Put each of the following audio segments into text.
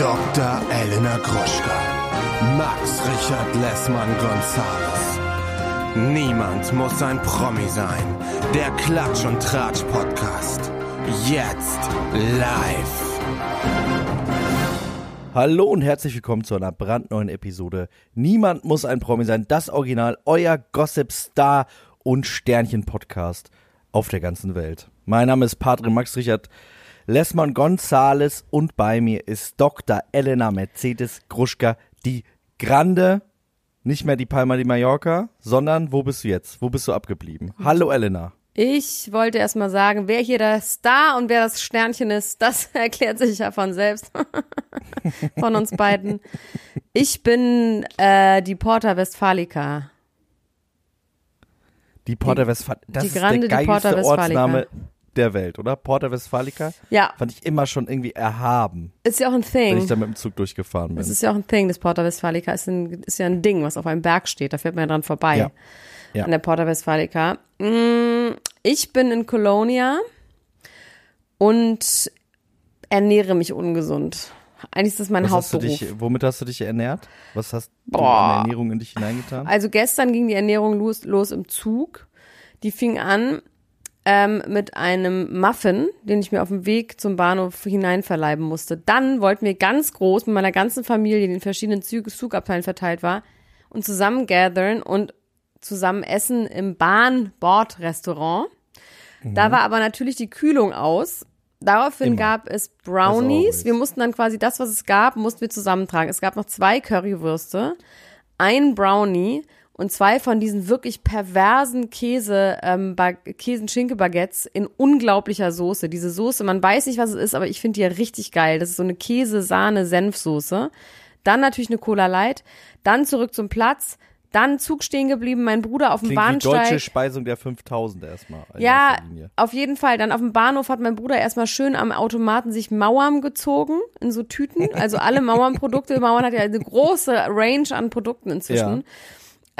Dr. Elena Gruschka. Max Richard Lessmann Gonzales. Niemand muss ein Promi sein. Der Klatsch und Tratsch Podcast. Jetzt live. Hallo und herzlich willkommen zu einer brandneuen Episode. Niemand muss ein Promi sein. Das Original, euer Gossip Star und Sternchen Podcast auf der ganzen Welt. Mein Name ist Patrick Max Richard Lessmann Gonzales und bei mir ist Dr. Elena Mercedes Gruschka, die Grande, nicht mehr die Palma de Mallorca, sondern wo bist du jetzt? Wo bist du abgeblieben? Hallo Elena. Ich wollte erst mal sagen, wer hier der Star und wer das Sternchen ist, das erklärt sich ja von selbst. von uns beiden. Ich bin äh, die Porta Westfalica. Die Porta Westfalica. Das die ist Grande, der die Porta geilste. Ortsname der Welt, oder? Porta Westfalica? Ja. Fand ich immer schon irgendwie erhaben, Ist ja auch ein wenn ich Thing. da mit dem Zug durchgefahren bin. Das ist ja auch ein Thing, das Porta Westfalica ist, ein, ist ja ein Ding, was auf einem Berg steht. Da fährt man ja dran vorbei. Ja. Ja. An der Porta Westfalica. Mm, Ich bin in Colonia und ernähre mich ungesund. Eigentlich ist das mein Was hast du Hauptberuf. dich, womit hast du dich ernährt? Was hast du Boah. an Ernährung in dich hineingetan? Also gestern ging die Ernährung los, los im Zug. Die fing an ähm, mit einem Muffin, den ich mir auf dem Weg zum Bahnhof hineinverleiben musste. Dann wollten wir ganz groß mit meiner ganzen Familie, die in verschiedenen Zug Zugabteilen verteilt war, und zusammen gathern und zusammen essen im Bahn-Bord-Restaurant. Da war aber natürlich die Kühlung aus. Daraufhin Immer. gab es. Brownies. Wir mussten dann quasi das, was es gab, mussten wir zusammentragen. Es gab noch zwei Currywürste, ein Brownie und zwei von diesen wirklich perversen Käse, ähm, Ba- Käsen-Schinke-Baguettes in unglaublicher Soße. Diese Soße, man weiß nicht, was es ist, aber ich finde die ja richtig geil. Das ist so eine Käse-Sahne-Senfsoße. Dann natürlich eine Cola Light. Dann zurück zum Platz. Dann Zug stehen geblieben, mein Bruder auf dem Klingt wie Bahnsteig. deutsche Speisung der 5000 erstmal. Ja, auf jeden Fall. Dann auf dem Bahnhof hat mein Bruder erstmal schön am Automaten sich Mauern gezogen in so Tüten. Also alle Mauernprodukte. Mauern hat ja eine große Range an Produkten inzwischen.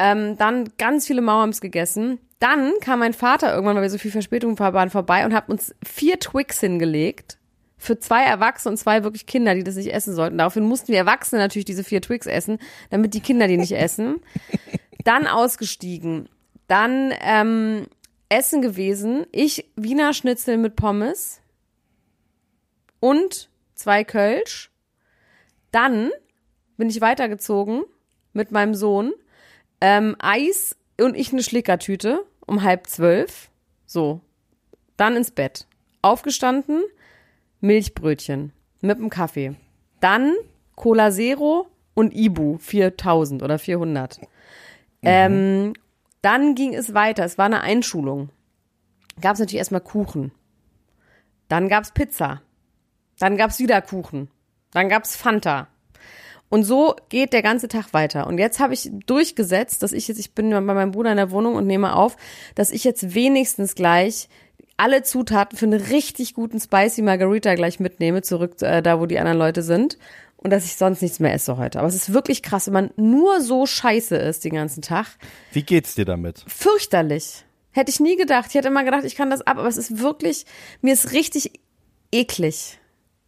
Ähm, dann ganz viele Mauerms gegessen. Dann kam mein Vater irgendwann, weil wir so viel Verspätung waren, vorbei und hat uns vier Twix hingelegt. Für zwei Erwachsene und zwei wirklich Kinder, die das nicht essen sollten. Daraufhin mussten wir Erwachsene natürlich diese vier Twix essen, damit die Kinder die nicht essen. Dann ausgestiegen. Dann ähm, Essen gewesen. Ich Wiener Schnitzel mit Pommes und zwei Kölsch. Dann bin ich weitergezogen mit meinem Sohn. Ähm, Eis und ich eine Schlickertüte um halb zwölf. So. Dann ins Bett. Aufgestanden, Milchbrötchen mit dem Kaffee. Dann Cola Zero und Ibu 4000 oder 400. Ähm, dann ging es weiter. Es war eine Einschulung. Gab es natürlich erstmal Kuchen. Dann gab's Pizza. Dann gab's wieder Kuchen. Dann gab's Fanta. Und so geht der ganze Tag weiter. Und jetzt habe ich durchgesetzt, dass ich jetzt, ich bin bei meinem Bruder in der Wohnung und nehme auf, dass ich jetzt wenigstens gleich alle Zutaten für einen richtig guten Spicy Margarita gleich mitnehme, zurück äh, da, wo die anderen Leute sind. Und dass ich sonst nichts mehr esse heute. Aber es ist wirklich krass, wenn man nur so scheiße ist den ganzen Tag. Wie geht's dir damit? Fürchterlich. Hätte ich nie gedacht. Ich hätte immer gedacht, ich kann das ab, aber es ist wirklich, mir ist richtig eklig.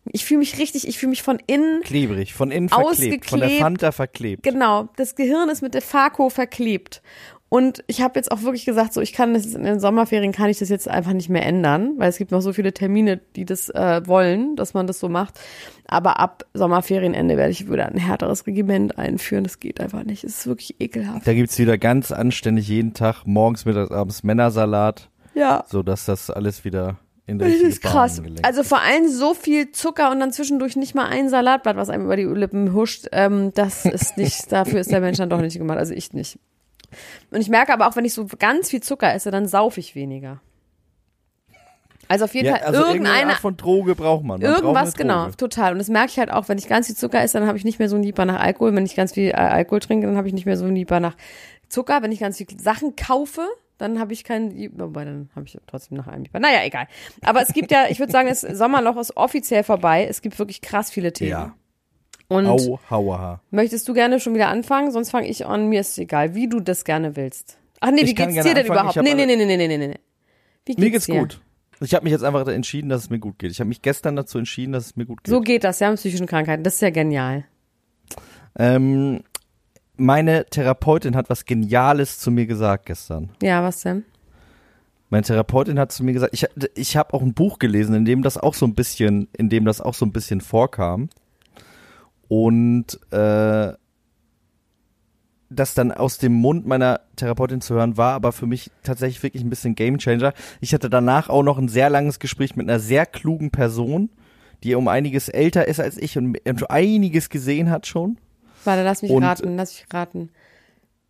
Ich fühle mich richtig, ich fühle mich von innen Klebrig, von innen verklebt, von der. Fanta verklebt. Genau, das Gehirn ist mit der Fako verklebt. Und ich habe jetzt auch wirklich gesagt, so ich kann das in den Sommerferien kann ich das jetzt einfach nicht mehr ändern, weil es gibt noch so viele Termine, die das äh, wollen, dass man das so macht. Aber ab Sommerferienende werde ich wieder ein härteres Regiment einführen. Das geht einfach nicht. Es ist wirklich ekelhaft. Da gibt's wieder ganz anständig jeden Tag, morgens, mittags, abends Männersalat, Ja. so dass das alles wieder in der Das ist krass. Gelenkt Also vor allem so viel Zucker und dann zwischendurch nicht mal ein Salatblatt, was einem über die Lippen huscht. Ähm, das ist nicht, dafür ist der Mensch dann doch nicht gemacht. Also ich nicht. Und ich merke aber auch, wenn ich so ganz viel Zucker esse, dann sauf ich weniger. Also auf jeden Ja, Fall also irgendeine Art von Droge braucht man. man braucht irgendwas, eine genau, total. Und das merke ich halt auch, wenn ich ganz viel Zucker esse, dann habe ich nicht mehr so ein Lieber nach Alkohol. Wenn ich ganz viel äh, Alkohol trinke, dann habe ich nicht mehr so ein Lieber nach Zucker. Wenn ich ganz viel Sachen kaufe, dann habe ich kein, wobei dann habe ich trotzdem nach einem Lieber. Naja, egal. Aber es gibt ja, ich würde sagen, das Sommerloch ist offiziell vorbei. Es gibt wirklich krass viele Themen. Ja. Und Au, hauaha. möchtest du gerne schon wieder anfangen? Sonst fange ich an. Mir ist egal, wie du das gerne willst. Ach nee, Ich wie geht's dir denn überhaupt? Nee, nee, nee, nee, nee, nee, nee. Wie geht's Mir geht's dir? gut. Ich habe mich jetzt einfach entschieden, dass es mir gut geht. Ich habe mich gestern dazu entschieden, dass es mir gut geht. So geht das, ja, mit psychischen Krankheiten. Das ist ja genial. Ähm, meine Therapeutin hat was Geniales zu mir gesagt gestern. Ja, was denn? Meine Therapeutin hat zu mir gesagt, ich, ich habe auch ein Buch gelesen, in dem das auch so ein bisschen, in dem das auch so ein bisschen vorkam. Und äh, das dann aus dem Mund meiner Therapeutin zu hören war, aber für mich tatsächlich wirklich ein bisschen Gamechanger. Ich hatte danach auch noch ein sehr langes Gespräch mit einer sehr klugen Person, die um einiges älter ist als ich und einiges gesehen hat schon. Warte, lass mich und, raten, lass mich raten.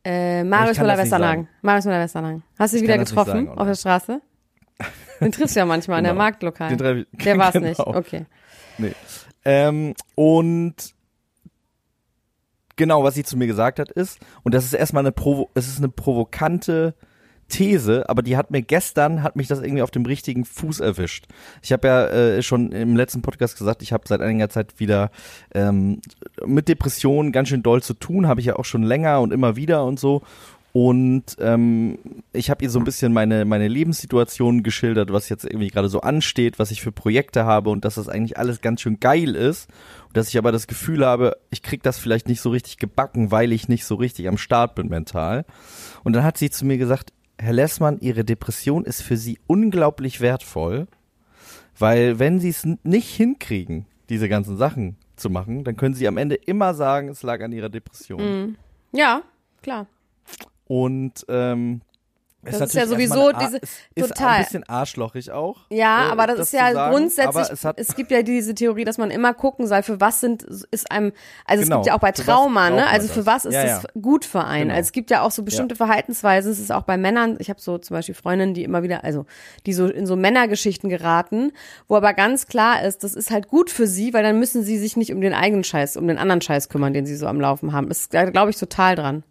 Äh, Marius Müller-Westernhagen. Marius Müller-Westernhagen. Hast du ihn wieder getroffen sagen, auf der Straße? Den triffst du ja manchmal genau. in der genau. Marktlokal. Den der war es genau. nicht. Okay. Nee. Ähm, und genau, was sie zu mir gesagt hat, ist, und das ist erstmal eine Provo es ist eine provokante These, aber die hat mir gestern, hat mich das irgendwie auf dem richtigen Fuß erwischt. Ich habe ja äh, schon im letzten Podcast gesagt, ich habe seit einiger Zeit wieder ähm, mit Depressionen ganz schön doll zu tun, habe ich ja auch schon länger und immer wieder und so. Und ähm, ich habe ihr so ein bisschen meine, meine Lebenssituation geschildert, was jetzt irgendwie gerade so ansteht, was ich für Projekte habe und dass das eigentlich alles ganz schön geil ist. Und dass ich aber das Gefühl habe, ich krieg das vielleicht nicht so richtig gebacken, weil ich nicht so richtig am Start bin mental. Und dann hat sie zu mir gesagt, Herr Lessmann, Ihre Depression ist für Sie unglaublich wertvoll, weil wenn Sie es nicht hinkriegen, diese ganzen Sachen zu machen, dann können Sie am Ende immer sagen, es lag an Ihrer Depression. Mm. Ja, klar. Und ähm, das ist, ist ja sowieso eine, diese ist total ein bisschen arschlochig auch. Ja, äh, aber das, das ist ja sagen, grundsätzlich. Es, es, gibt ja diese Theorie, dass man immer gucken soll, für was sind ist einem. Also genau, es gibt ja auch bei Trauma, ne? Also für was ist ja, ja. es gut für einen? Genau. Also es gibt ja auch so bestimmte ja. Verhaltensweisen. Es ist auch bei Männern. Ich habe so zum Beispiel Freundinnen, die immer wieder, also die so in so Männergeschichten geraten, wo aber ganz klar ist, das ist halt gut für sie, weil dann müssen sie sich nicht um den eigenen Scheiß, um den anderen Scheiß kümmern, den sie so am Laufen haben. Das glaube ich total dran.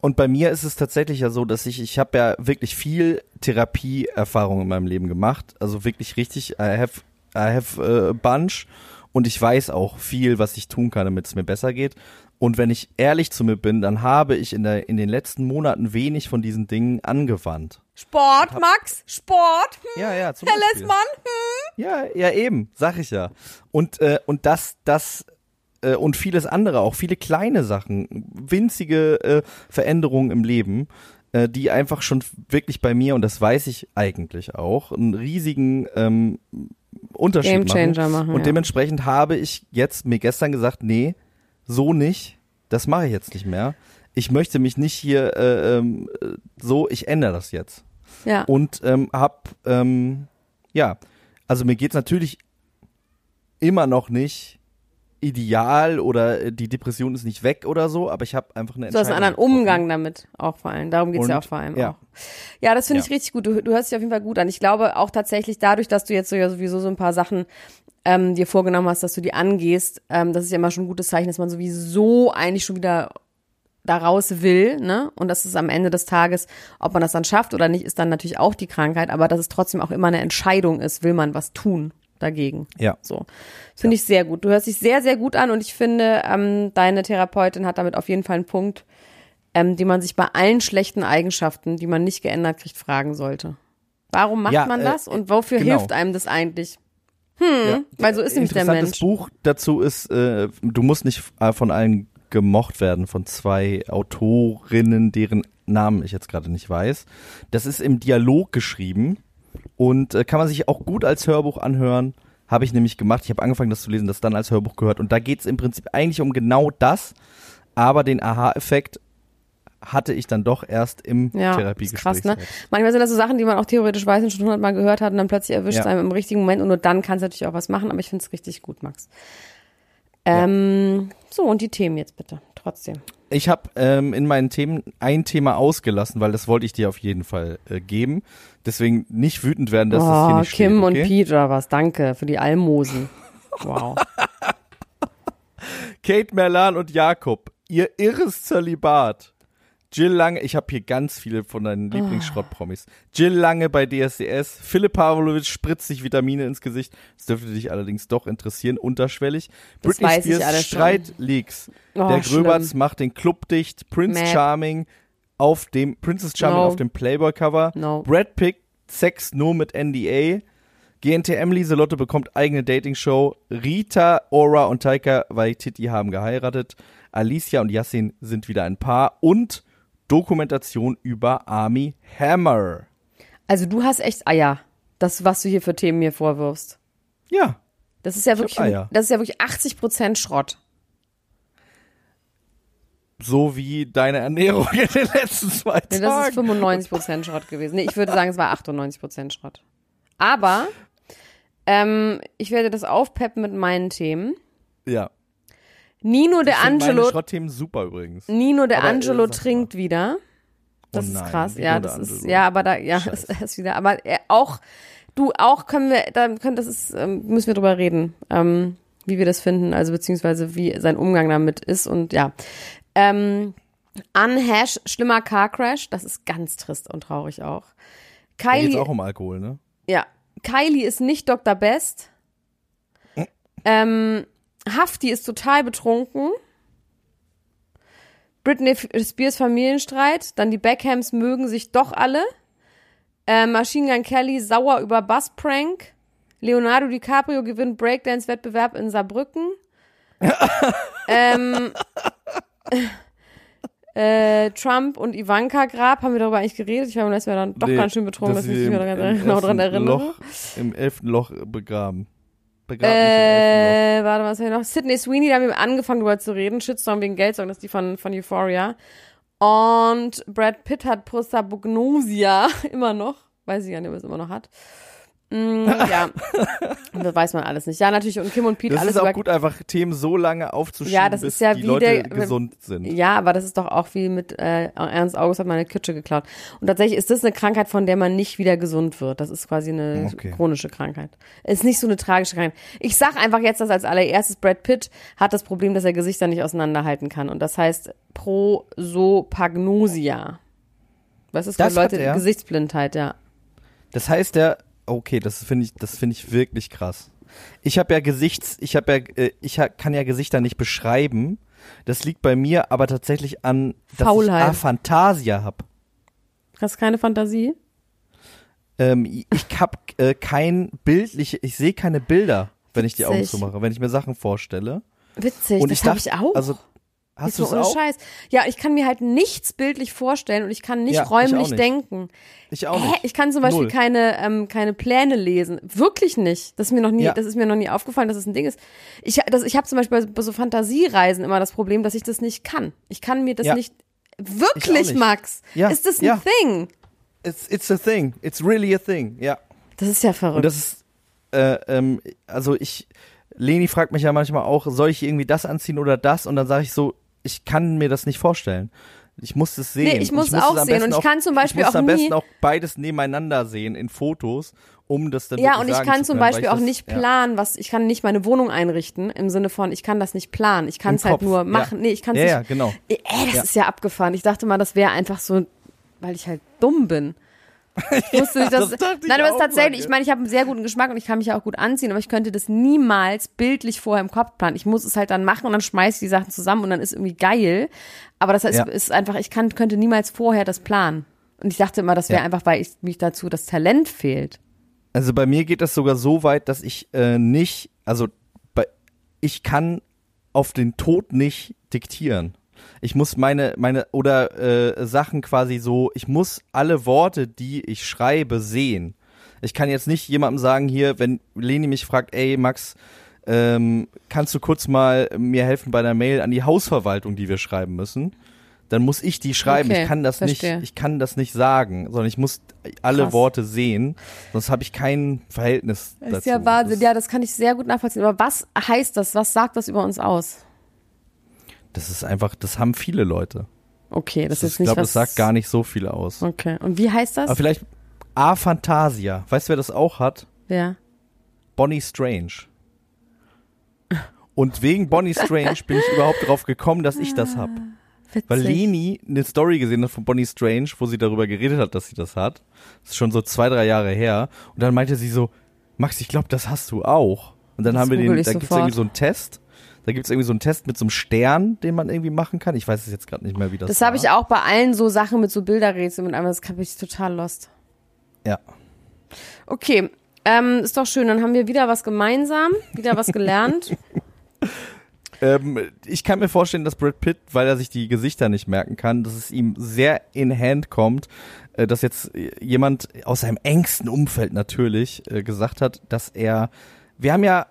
Und bei mir ist es tatsächlich ja so, dass ich, ich habe ja wirklich viel Therapieerfahrung in meinem Leben gemacht. Also wirklich richtig, I have, I have a bunch. Und ich weiß auch viel, was ich tun kann, damit es mir besser geht. Und wenn ich ehrlich zu mir bin, dann habe ich in, der, in den letzten Monaten wenig von diesen Dingen angewandt. Sport, hab, Max, Sport. Hm, ja, ja, zum Herr Beispiel. Lessmann. Hm. Ja, ja, eben, sag ich ja. Und, äh, und das, das äh, und vieles andere, auch viele kleine Sachen, winzige äh, Veränderungen im Leben, äh, die einfach schon wirklich bei mir, und das weiß ich eigentlich auch, einen riesigen ähm, Unterschied machen. machen. Und ja. dementsprechend habe ich jetzt mir gestern gesagt, nee, so nicht, das mache ich jetzt nicht mehr. Ich möchte mich nicht hier äh, ähm, so, ich ändere das jetzt. Ja. Und ähm, hab, ähm, ja, also mir geht's natürlich immer noch nicht ideal oder äh, die Depression ist nicht weg oder so, aber ich habe einfach eine Entscheidung. Du hast einen anderen Umgang damit auch vor allem. Darum geht's Und, ja auch vor allem ja. auch. Ja, das finde ja. ich richtig gut. Du, du hörst dich auf jeden Fall gut an. Ich glaube auch tatsächlich dadurch, dass du jetzt so ja sowieso so ein paar Sachen ähm, dir vorgenommen hast, dass du die angehst, ähm, das ist ja immer schon ein gutes Zeichen, dass man sowieso eigentlich schon wieder daraus will, ne? Und das ist am Ende des Tages, ob man das dann schafft oder nicht, ist dann natürlich auch die Krankheit, aber dass es trotzdem auch immer eine Entscheidung ist, will man was tun dagegen. Ja. So. Finde ja. ich sehr gut. Du hörst dich sehr, sehr gut an und ich finde, ähm, deine Therapeutin hat damit auf jeden Fall einen Punkt, ähm, den man sich bei allen schlechten Eigenschaften, die man nicht geändert kriegt, fragen sollte. Warum macht ja, man äh, das und wofür genau. hilft einem das eigentlich? Hm, ja, weil so ist nämlich der Mensch. Das Buch dazu ist, äh, du musst nicht äh, von allen gemocht werden, von zwei Autorinnen, deren Namen ich jetzt gerade nicht weiß. Das ist im Dialog geschrieben und äh, kann man sich auch gut als Hörbuch anhören. Habe ich nämlich gemacht. Ich habe angefangen, das zu lesen, das dann als Hörbuch gehört. Und da geht es im Prinzip eigentlich um genau das. Aber den Aha-Effekt hatte ich dann doch erst im ja, Therapiegespräch. Krass, ne? Manchmal sind das so Sachen, die man auch theoretisch weiß und schon hundertmal gehört hat und dann plötzlich erwischt ja. einem im richtigen Moment und nur dann kann es natürlich auch was machen, aber ich finde es richtig gut, Max. Ähm, ja. So, und die Themen jetzt bitte, trotzdem ich habe ähm, in meinen Themen ein Thema ausgelassen, weil das wollte ich dir auf jeden Fall äh, geben. Deswegen nicht wütend werden, dass oh, das hier nicht Kim steht, okay? und Pete oder was, danke für die Almosen. Wow. Kate Merlan und Jakob, ihr irres Zölibat. Jill Lange, ich habe hier ganz viele von deinen ah. Lieblingsschrottpromis. Jill Lange bei DSDS, Philipp Pavlovic spritzt sich Vitamine ins Gesicht. Das dürfte dich allerdings doch interessieren, unterschwellig. Das Britney Spears Streitleaks. Oh, Der Gröberts macht den Club dicht. Prince Mad. Charming auf dem Princess Charming no. auf dem Playboy Cover. No. Brad Pitt Sex nur mit NDA. GNTM Lieselotte bekommt eigene Dating-Show. Rita, Aura und Taika Waititi haben geheiratet. Alicia und Yassin sind wieder ein Paar. Und Dokumentation über Army Hammer. Also du hast echt Eier. Das, was du hier für Themen mir vorwirfst. Ja. Das ist ja wirklich, Eier. das ist ja wirklich 80 Prozent Schrott. So wie deine Ernährung in den letzten zwei Nee, Tagen. das ist 95 Prozent Schrott gewesen. Nee, ich würde sagen, es war 98 Prozent Schrott. Aber ähm, ich werde das aufpeppen mit meinen Themen. ja. Nino de Ich find Angelo, Meine Schrottthemen super übrigens. Nino de Aber, äh, Angelo mal. trinkt wieder. Das Oh ist nein, krass. Nino Ja, das ist ja, aber da ja, Scheiße. das ist wieder. Aber er, auch du auch können wir, da können das ist ähm, müssen wir drüber reden, ähm, wie wir das finden, also beziehungsweise wie sein Umgang damit ist und ja. Ähm, Unhash, schlimmer Car Crash, das ist ganz trist und traurig auch. Da geht's Kylie, auch um Alkohol, ne? ja, Kylie ist nicht Dr. Best. Ähm, Hafti ist total betrunken. Britney Spears Familienstreit. Dann die Beckhams mögen sich doch alle. Äh, Machine Gun Kelly sauer über Bussprank. Leonardo DiCaprio gewinnt Breakdance-Wettbewerb in Saarbrücken. ähm, äh, Trump und Ivanka Grab, haben wir darüber eigentlich geredet? Ich war beim letzten Mal dann doch Nee, ganz schön betrunken, dass, dass ich mich im- genau daran elften erinnere. Loch, Im elften Loch begraben. Elften Äh, warte, was haben wir noch? Sydney Sweeney, da haben wir angefangen drüber zu rden. Shitstorm wegen Geldsong, das ist die von, von Euphoria. Und Brad Pitt hat Prostabugnosia immer noch. Weiß ich gar nicht, ob er es immer noch hat. Mm, ja, das weiß man alles nicht. Ja, natürlich. Und Kim und Pete Das alles ist auch gut, einfach Themen so lange aufzuschieben, Ja, das bis ist ja die Leute der- gesund sind. Ja, aber das ist doch auch wie mit äh, Ernst August hat meine Kitsche geklaut. Und tatsächlich ist das eine Krankheit, von der man nicht wieder gesund wird. Das ist quasi eine Okay. chronische Krankheit. Ist nicht so eine tragische Krankheit. Ich sag einfach jetzt das als allererstes. Brad Pitt hat das Problem, dass er Gesichter nicht auseinanderhalten kann. Und das heißt Prosopagnosia. Was ist Das für Leute? Gesichtsblindheit, ja. Das heißt ja, okay, das finde ich, das finde ich wirklich krass. Ich habe ja Gesichts, ich habe ja, äh, ich kann ja Gesichter nicht beschreiben. Das liegt bei mir aber tatsächlich an, dass Faulheit. ich Aphantasia habe. Hast keine Fantasie? Ähm, ich habe äh, kein bildliche, ich sehe keine Bilder, wenn ich die Augen zumache, wenn ich mir Sachen vorstelle. Witzig, Und das habe ich auch. also hast du es ohne auch? Scheiß. Ja, ich kann mir halt nichts bildlich vorstellen und ich kann nicht Ja, ich räumlich nicht. denken. Ich auch Hä? nicht. Ich kann zum Beispiel Null. keine, ähm, keine Pläne lesen. Wirklich nicht. Das ist mir noch nie, Ja. das ist mir noch nie aufgefallen, dass es ein Ding ist. Ich, das, ich habe zum Beispiel bei, so Fantasiereisen immer das Problem, dass ich das nicht kann. Ich kann mir das Ja. nicht. Wirklich, nicht. Max? Ja, Ist das ein. Thing? It's, it's a thing. It's really a thing. Ja. Das ist ja verrückt. Und das ist, äh, ähm, also ich, Leni fragt mich ja manchmal auch, soll ich irgendwie das anziehen oder das? Und dann sage ich so, ich kann mir das nicht vorstellen. Ich muss es sehen. Nee, ich muss es auch am sehen. Und ich kann zum Beispiel ich muss auch am nie- besten auch beides nebeneinander sehen in Fotos, um das dann ja, und ich kann zu zum können, Beispiel ich auch das, nicht ja. planen, was, ich kann nicht meine Wohnung einrichten, im Sinne von, ich kann das nicht planen. Ich kann es halt nur ja. machen. Nee, ich kann es Ja, nicht. ja, genau. Ey, das Ja. ist ja abgefahren. Ich dachte mal, das wäre einfach so, weil ich halt dumm bin. Ich wusste nicht, dass, das ich nein, aber es ist tatsächlich, Mann, ich meine, ich habe einen sehr guten Geschmack und ich kann mich ja auch gut anziehen, aber ich könnte das niemals bildlich vorher im Kopf planen. Ich muss es halt dann machen und dann schmeiße ich die Sachen zusammen und dann ist irgendwie geil. Aber das heißt, Ja. ist einfach, ich kann, könnte niemals vorher das planen. Und ich dachte immer, das wäre Ja. einfach, weil ich, mich dazu das Talent fehlt. Also bei mir geht das sogar so weit, dass ich äh, nicht, also bei, ich kann auf den Tod nicht diktieren. Ich muss meine, meine, oder äh, Sachen quasi so, ich muss alle Worte, die ich schreibe, sehen. Ich kann jetzt nicht jemandem sagen, hier, wenn Leni mich fragt, ey Max, ähm, kannst du kurz mal mir helfen bei der Mail an die Hausverwaltung, die wir schreiben müssen? Dann muss ich die schreiben. Okay, ich kann das verstehe. nicht, ich kann das nicht sagen, sondern ich muss alle Krass. Worte sehen, sonst habe ich kein Verhältnis Das dazu. ist ja Wahnsinn. Das, Ja, das kann ich sehr gut nachvollziehen. Aber was heißt das? Was sagt das über uns aus? Das ist einfach, das haben viele Leute. Okay, das, Das ist ich nicht glaube, was. das sagt gar nicht so viel aus. Okay. Und wie heißt das? Aber vielleicht Aphantasia. Weißt du, wer das auch hat? ja. Bonnie Strange. Und wegen Bonnie Strange bin ich überhaupt drauf gekommen, dass ich das hab. Witzig. Weil Leni eine Story gesehen hat von Bonnie Strange, wo sie darüber geredet hat, dass sie das hat. Das ist schon so zwei, drei Jahre her. Und dann meinte sie so, Max, ich glaube, das hast du auch. Und dann Das haben wir den, ich da gibt's sofort. irgendwie so einen Test. Da gibt's irgendwie so einen Test mit so einem Stern, den man irgendwie machen kann. Ich weiß es jetzt gerade nicht mehr, wie das Das habe ich auch bei allen so Sachen mit so Bilderrätseln und einmal, das habe ich total lost. Ja. Okay. Ähm, ist doch schön, dann haben wir wieder was gemeinsam, wieder was gelernt. Ähm, ich kann mir vorstellen, dass Brad Pitt, weil er sich die Gesichter nicht merken kann, dass es ihm sehr in Hand kommt, äh, dass jetzt jemand aus seinem engsten Umfeld natürlich äh, gesagt hat, dass er, wir haben ja,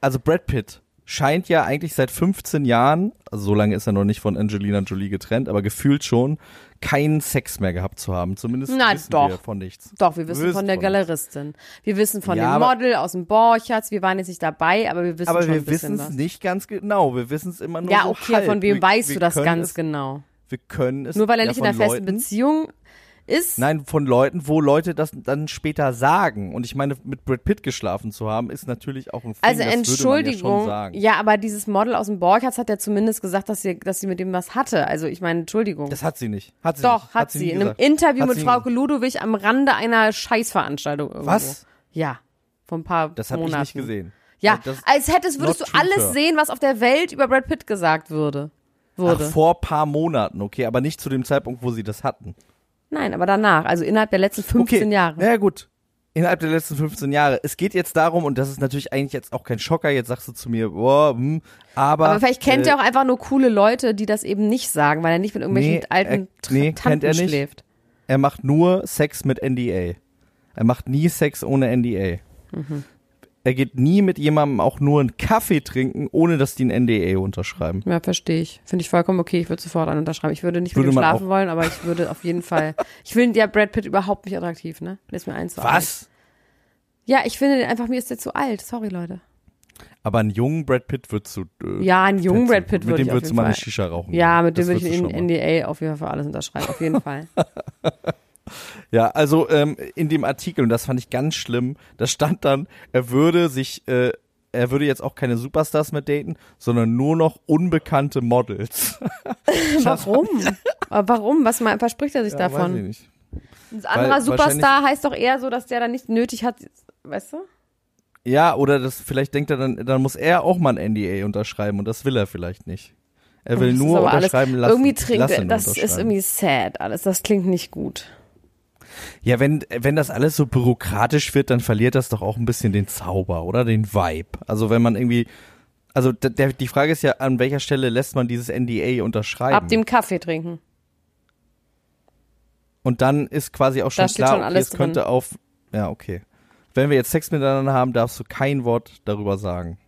also Brad Pitt scheint ja eigentlich seit 15 Jahren, also so lange ist er noch nicht von Angelina Jolie getrennt, aber gefühlt schon, keinen Sex mehr gehabt zu haben. Zumindest Na, wissen doch. wir von nichts. Doch, wir wissen Wir von der Galeristin. Wir wissen von Ja, dem aber- Model aus dem Borchards. Wir waren jetzt nicht dabei, aber wir wissen Aber schon wir ein bisschen wissen es nicht ganz genau. Wir wissen es immer nur Ja, so okay, halb. von wem wir, weißt wir du das ganz es, genau? Wir können es Nur weil er ja, nicht in einer festen Leuten, Beziehung ist? Nein, von Leuten, wo Leute das dann später sagen. Und ich meine, mit Brad Pitt geschlafen zu haben, ist natürlich auch ein Film, Also das ja Entschuldigung, sagen. ja, aber dieses Model aus dem Borchards hat ja zumindest gesagt, dass sie, dass sie mit dem was hatte. Also ich meine, Entschuldigung. Das hat sie nicht. Hat sie Doch, nicht. hat, sie. nie In einem. Interview Hat mit sie Frauke Ludowig am Rande einer Scheißveranstaltung irgendwo. Was? Ja, vor ein paar Das habe ich nicht gesehen. Ja, Das, als hättest, würdest du alles sehen, was auf der Welt über Brad Pitt gesagt würde. Wurde. ach, vor paar Monaten, okay, aber nicht zu dem Zeitpunkt, wo sie das hatten. Nein, aber danach, also innerhalb der letzten 15 okay. Jahre. Ja, gut. Innerhalb der letzten 15 Jahre. Es geht jetzt darum, und das ist natürlich eigentlich jetzt auch kein Schocker, jetzt sagst du zu mir, boah, hm, aber. aber vielleicht kennt äh, er auch einfach nur coole Leute, die das eben nicht sagen, weil er nicht mit irgendwelchen Nee, alten äh, nee, Tra- kennt Tanten er nicht. schläft. er macht nur Sex mit NDA. Er macht nie Sex ohne NDA. Mhm. Er geht nie mit jemandem auch nur einen Kaffee trinken, ohne dass die ein NDA unterschreiben. Ja, verstehe ich. Finde ich vollkommen okay. Ich würde sofort an unterschreiben. Ich würde nicht Würde mit ihm schlafen wollen, aber ich würde auf jeden Fall. Ich finde ja Brad Pitt überhaupt nicht attraktiv, ne? Der ist mir eins zu alt. Was? Ja, ich finde den einfach, mir ist der zu alt. Sorry, Leute. Aber einen jungen Brad Pitt würdest du. Äh, Ja, einen jungen. Brad Pitt Mit würde dem ich auf würdest du mal eine. Shisha rauchen. Ja, mit dem würde ich in. NDA auf jeden Fall alles unterschreiben. Auf jeden Fall. Ja, also ähm, in dem Artikel, und das fand ich ganz schlimm, da stand dann, er würde sich, äh, er würde jetzt auch keine Superstars mehr daten, sondern nur noch unbekannte Models. Warum? Warum? Was verspricht er sich Ja, weiß ich davon? nicht. Ein anderer Weil Superstar heißt doch eher so, dass der dann nicht nötig hat, weißt du? Ja, oder das vielleicht denkt er dann, dann muss er auch mal ein NDA unterschreiben und das will er vielleicht nicht. Er will Das nur aber alles- unterschreiben lassen. Irgendwie trinkt lassen das ist unterschreiben. irgendwie sad alles. Das klingt nicht gut. Ja, wenn, wenn das alles so bürokratisch wird, dann verliert das doch auch ein bisschen den Zauber, oder? Den Vibe. Also wenn man irgendwie, also der, die Frage ist ja, an welcher Stelle lässt man dieses NDA unterschreiben? Ab dem Kaffee trinken. Und dann ist quasi auch schon klar, schon okay, es könnte auf, ja, okay. Wenn wir jetzt Sex miteinander haben, darfst du kein Wort darüber sagen.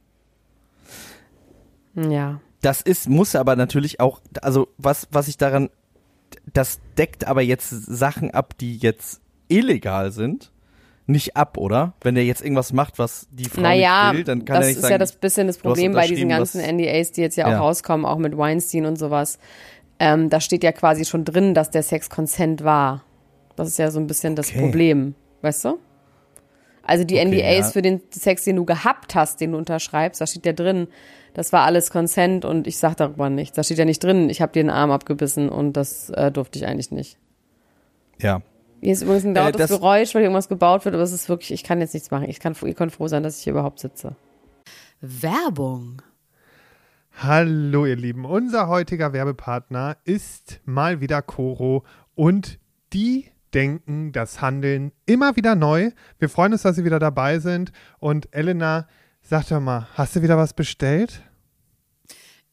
Ja. Das ist, muss aber natürlich auch, also was, was ich daran, das deckt aber jetzt Sachen ab, die jetzt illegal sind, nicht ab, oder? Wenn der jetzt irgendwas macht, was die Frau Naja, nicht will, dann kann das er nicht ist sagen, ja das bisschen das du hast Problem bei diesen ganzen NDAs, die jetzt ja auch Ja. rauskommen, auch mit Weinstein und sowas. Ähm, da steht ja quasi schon drin, dass der Sex Consent war. Das ist ja so ein bisschen das Okay. Problem, weißt du? Also die Okay, NDAs ja. für den Sex, den du gehabt hast, den du unterschreibst, da steht ja drin, das war alles Consent und ich sag darüber nichts. Da steht ja nicht drin, ich habe dir den Arm abgebissen und das äh, durfte ich eigentlich nicht. ja. Hier ist übrigens ein lautes das- Geräusch, weil hier irgendwas gebaut wird, aber es ist wirklich, ich kann jetzt nichts machen. Ich kann, ihr könnt froh sein, dass ich hier überhaupt sitze. Werbung. Hallo ihr Lieben, unser heutiger Werbepartner ist mal wieder Coro und die denken das Handeln immer wieder neu. Wir freuen uns, dass Sie wieder dabei sind und Elena, sag doch mal, hast du wieder was bestellt?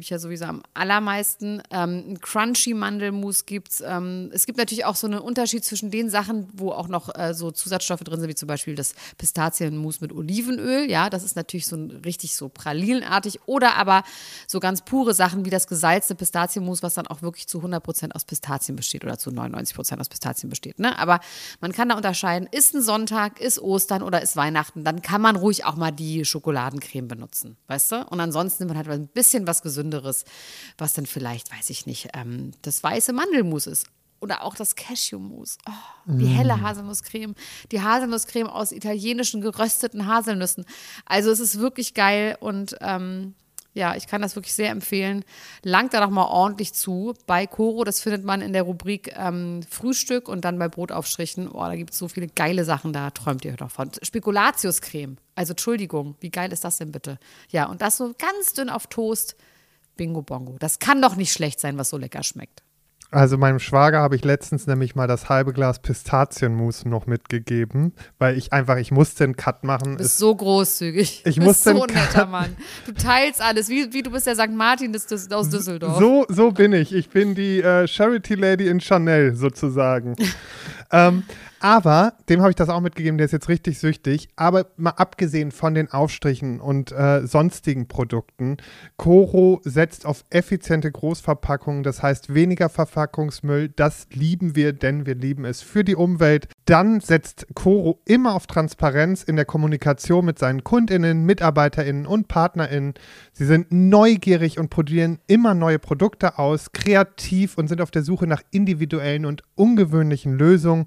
liebe ich ja sowieso am allermeisten. Ähm, ein Crunchy Mandelmus gibt's. Ähm, es gibt natürlich auch so einen Unterschied zwischen den Sachen, wo auch noch äh, so Zusatzstoffe drin sind, wie zum Beispiel das Pistazienmus mit Olivenöl. Ja, das ist natürlich so ein, richtig so pralinenartig. Oder aber so ganz pure Sachen wie das gesalzte Pistazienmus, was dann auch wirklich zu 100% aus Pistazien besteht oder zu 99% aus Pistazien besteht. Ne? Aber man kann da unterscheiden, ist ein Sonntag, ist Ostern oder ist Weihnachten. Dann kann man ruhig auch mal die Schokoladencreme benutzen, weißt du? Und ansonsten nimmt man halt ein bisschen was Gesünderes, was dann vielleicht, weiß ich nicht, ähm, das weiße Mandelmus ist. Oder auch das Cashewmus. Oh, die helle Haselnusscreme. Die Haselnusscreme aus italienischen gerösteten Haselnüssen. Also es ist wirklich geil und ähm, ja, ich kann das wirklich sehr empfehlen. Langt da doch mal ordentlich zu. Bei Coro, das findet man in der Rubrik ähm, Frühstück und dann bei Brotaufstrichen. Oh, da gibt es so viele geile Sachen, da träumt ihr doch von. Spekulatiuscreme. Also Entschuldigung, wie geil ist das denn bitte? Ja, und das so ganz dünn auf Toast. Bingo Bongo. Das kann doch nicht schlecht sein, was so lecker schmeckt. Also meinem Schwager habe ich letztens nämlich mal das halbe Glas Pistazienmus noch mitgegeben, weil ich einfach, ich musste einen Cut machen. Du bist so großzügig. Ich du bist so ein netter Cut- Mann. Du teilst alles, wie, wie du bist der St. Martin des, des, aus Düsseldorf. So, so bin ich. Ich bin die äh, Charity Lady in Chanel sozusagen. ähm, aber dem habe ich das auch mitgegeben, der ist jetzt richtig süchtig. Aber mal abgesehen von den Aufstrichen und äh, sonstigen Produkten, Coro setzt auf effiziente Großverpackungen, das heißt weniger Verpackungsmüll. Das lieben wir, denn wir lieben es für die Umwelt. Dann setzt Coro immer auf Transparenz in der Kommunikation mit seinen KundInnen, MitarbeiterInnen und PartnerInnen. Sie sind neugierig und probieren immer neue Produkte aus, kreativ und sind auf der Suche nach individuellen und ungewöhnlichen Lösungen.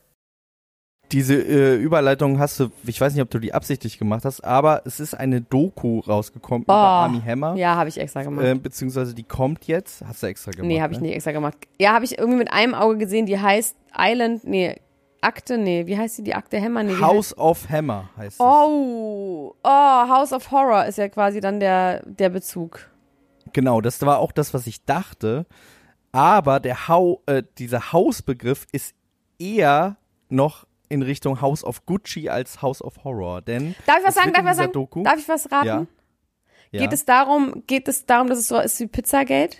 Diese äh, Überleitung hast du, ich weiß nicht, ob du die absichtlich gemacht hast, aber es ist eine Doku rausgekommen über Army Hammer. Ja, habe ich extra gemacht. Äh, beziehungsweise die kommt jetzt. Hast du extra gemacht? nee, habe ich ne? nicht extra gemacht. Ja, habe ich irgendwie mit einem Auge gesehen, die heißt Island, nee, Akte, nee, wie heißt die, die Akte Hammer? Nee, House of Hammer heißt es. Oh, oh, House of Horror ist ja quasi dann der, der Bezug. Genau, das war auch das, was ich dachte. Aber der Hau, äh, dieser Hausbegriff ist eher noch in Richtung House of Gucci als House of Horror. Denn Darf ich was sagen? Darf ich was sagen? Doku, Darf ich was raten? Ja. ja, Geht es darum, geht es darum, dass es so ist wie Pizzagate?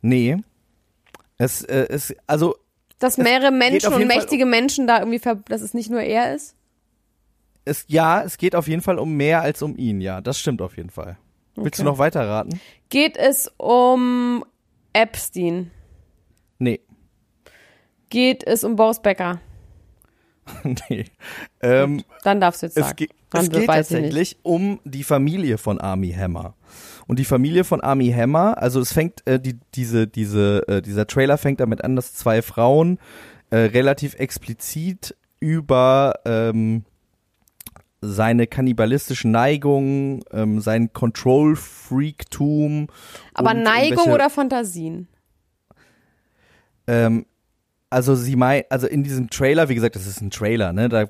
Nee. Es äh, ist, also Dass mehrere Menschen und jeden Fall mächtige Menschen da irgendwie, ver dass es nicht nur er ist? es, ja, es geht auf jeden Fall um mehr als um ihn, ja. Das stimmt auf jeden Fall. Willst du Okay. noch weiter raten? Geht es um Epstein? Nee. Geht es um Boris Becker? nee. Ähm, Dann darfst du jetzt Es, sagen. ge Dann es geht tatsächlich um die Familie von Army Hammer. Und die Familie von Army Hammer, also es fängt, äh, die, diese, diese, äh, dieser Trailer fängt damit an, dass zwei Frauen äh, relativ explizit über ähm, seine kannibalistischen Neigungen, ähm, sein Control-Freaktum. Aber Neigung oder Fantasien? Ähm, also sie meint, also in diesem Trailer, wie gesagt, das ist ein Trailer, ne? Da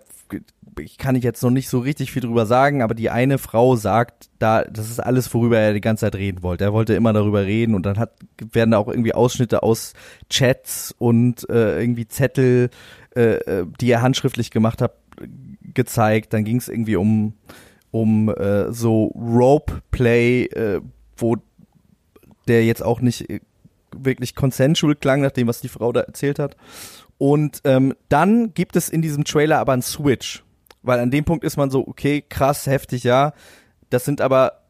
ich kann ich jetzt noch nicht so richtig viel drüber sagen, aber die eine Frau sagt, da, das ist alles, worüber er die ganze Zeit reden wollte. Er wollte immer darüber reden und dann hat, werden da auch irgendwie Ausschnitte aus Chats und äh, irgendwie Zettel, äh, äh, die er handschriftlich gemacht hat, gezeigt. Dann ging es irgendwie um, um äh, so Rope-Play, äh, wo der jetzt auch nicht äh, wirklich consensual klang, nach dem, was die Frau da erzählt hat. Und ähm, dann gibt es in diesem Trailer aber einen Switch. Weil an dem Punkt ist man so, okay, krass, heftig, ja. Das sind aber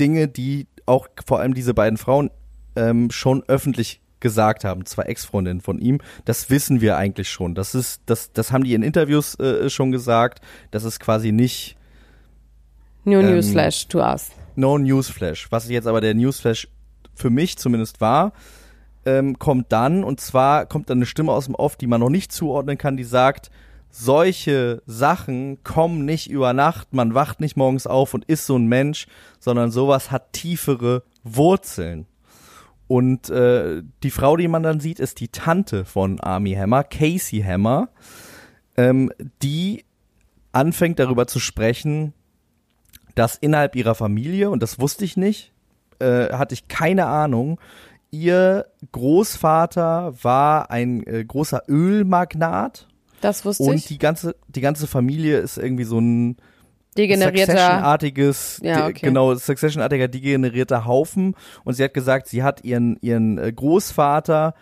Dinge, die auch vor allem diese beiden Frauen ähm, schon öffentlich gesagt haben, zwei Ex-Freundinnen von ihm. Das wissen wir eigentlich schon. Das ist, das, das haben die in Interviews äh, schon gesagt. Das ist quasi nicht New Ähm, Newsflash to us. No Newsflash. Was jetzt aber der Newsflash für mich zumindest war, ähm, kommt dann, und zwar kommt dann eine Stimme aus dem Off, die man noch nicht zuordnen kann, die sagt, solche Sachen kommen nicht über Nacht, man wacht nicht morgens auf und ist so ein Mensch, sondern sowas hat tiefere Wurzeln. Und äh, die Frau, die man dann sieht, ist die Tante von Army Hammer, Casey Hammer, ähm, die anfängt darüber zu sprechen, dass innerhalb ihrer Familie, und das wusste ich nicht, äh, hatte ich keine Ahnung, ihr Großvater war ein äh, großer Ölmagnat Das wusste und ich. die ganze die ganze Familie ist irgendwie so ein Degenerierter. Succession-artiges, Ja, okay. genau, Succession-artiger degenerierter Haufen. Und sie hat gesagt, sie hat ihren, ihren äh, Großvater,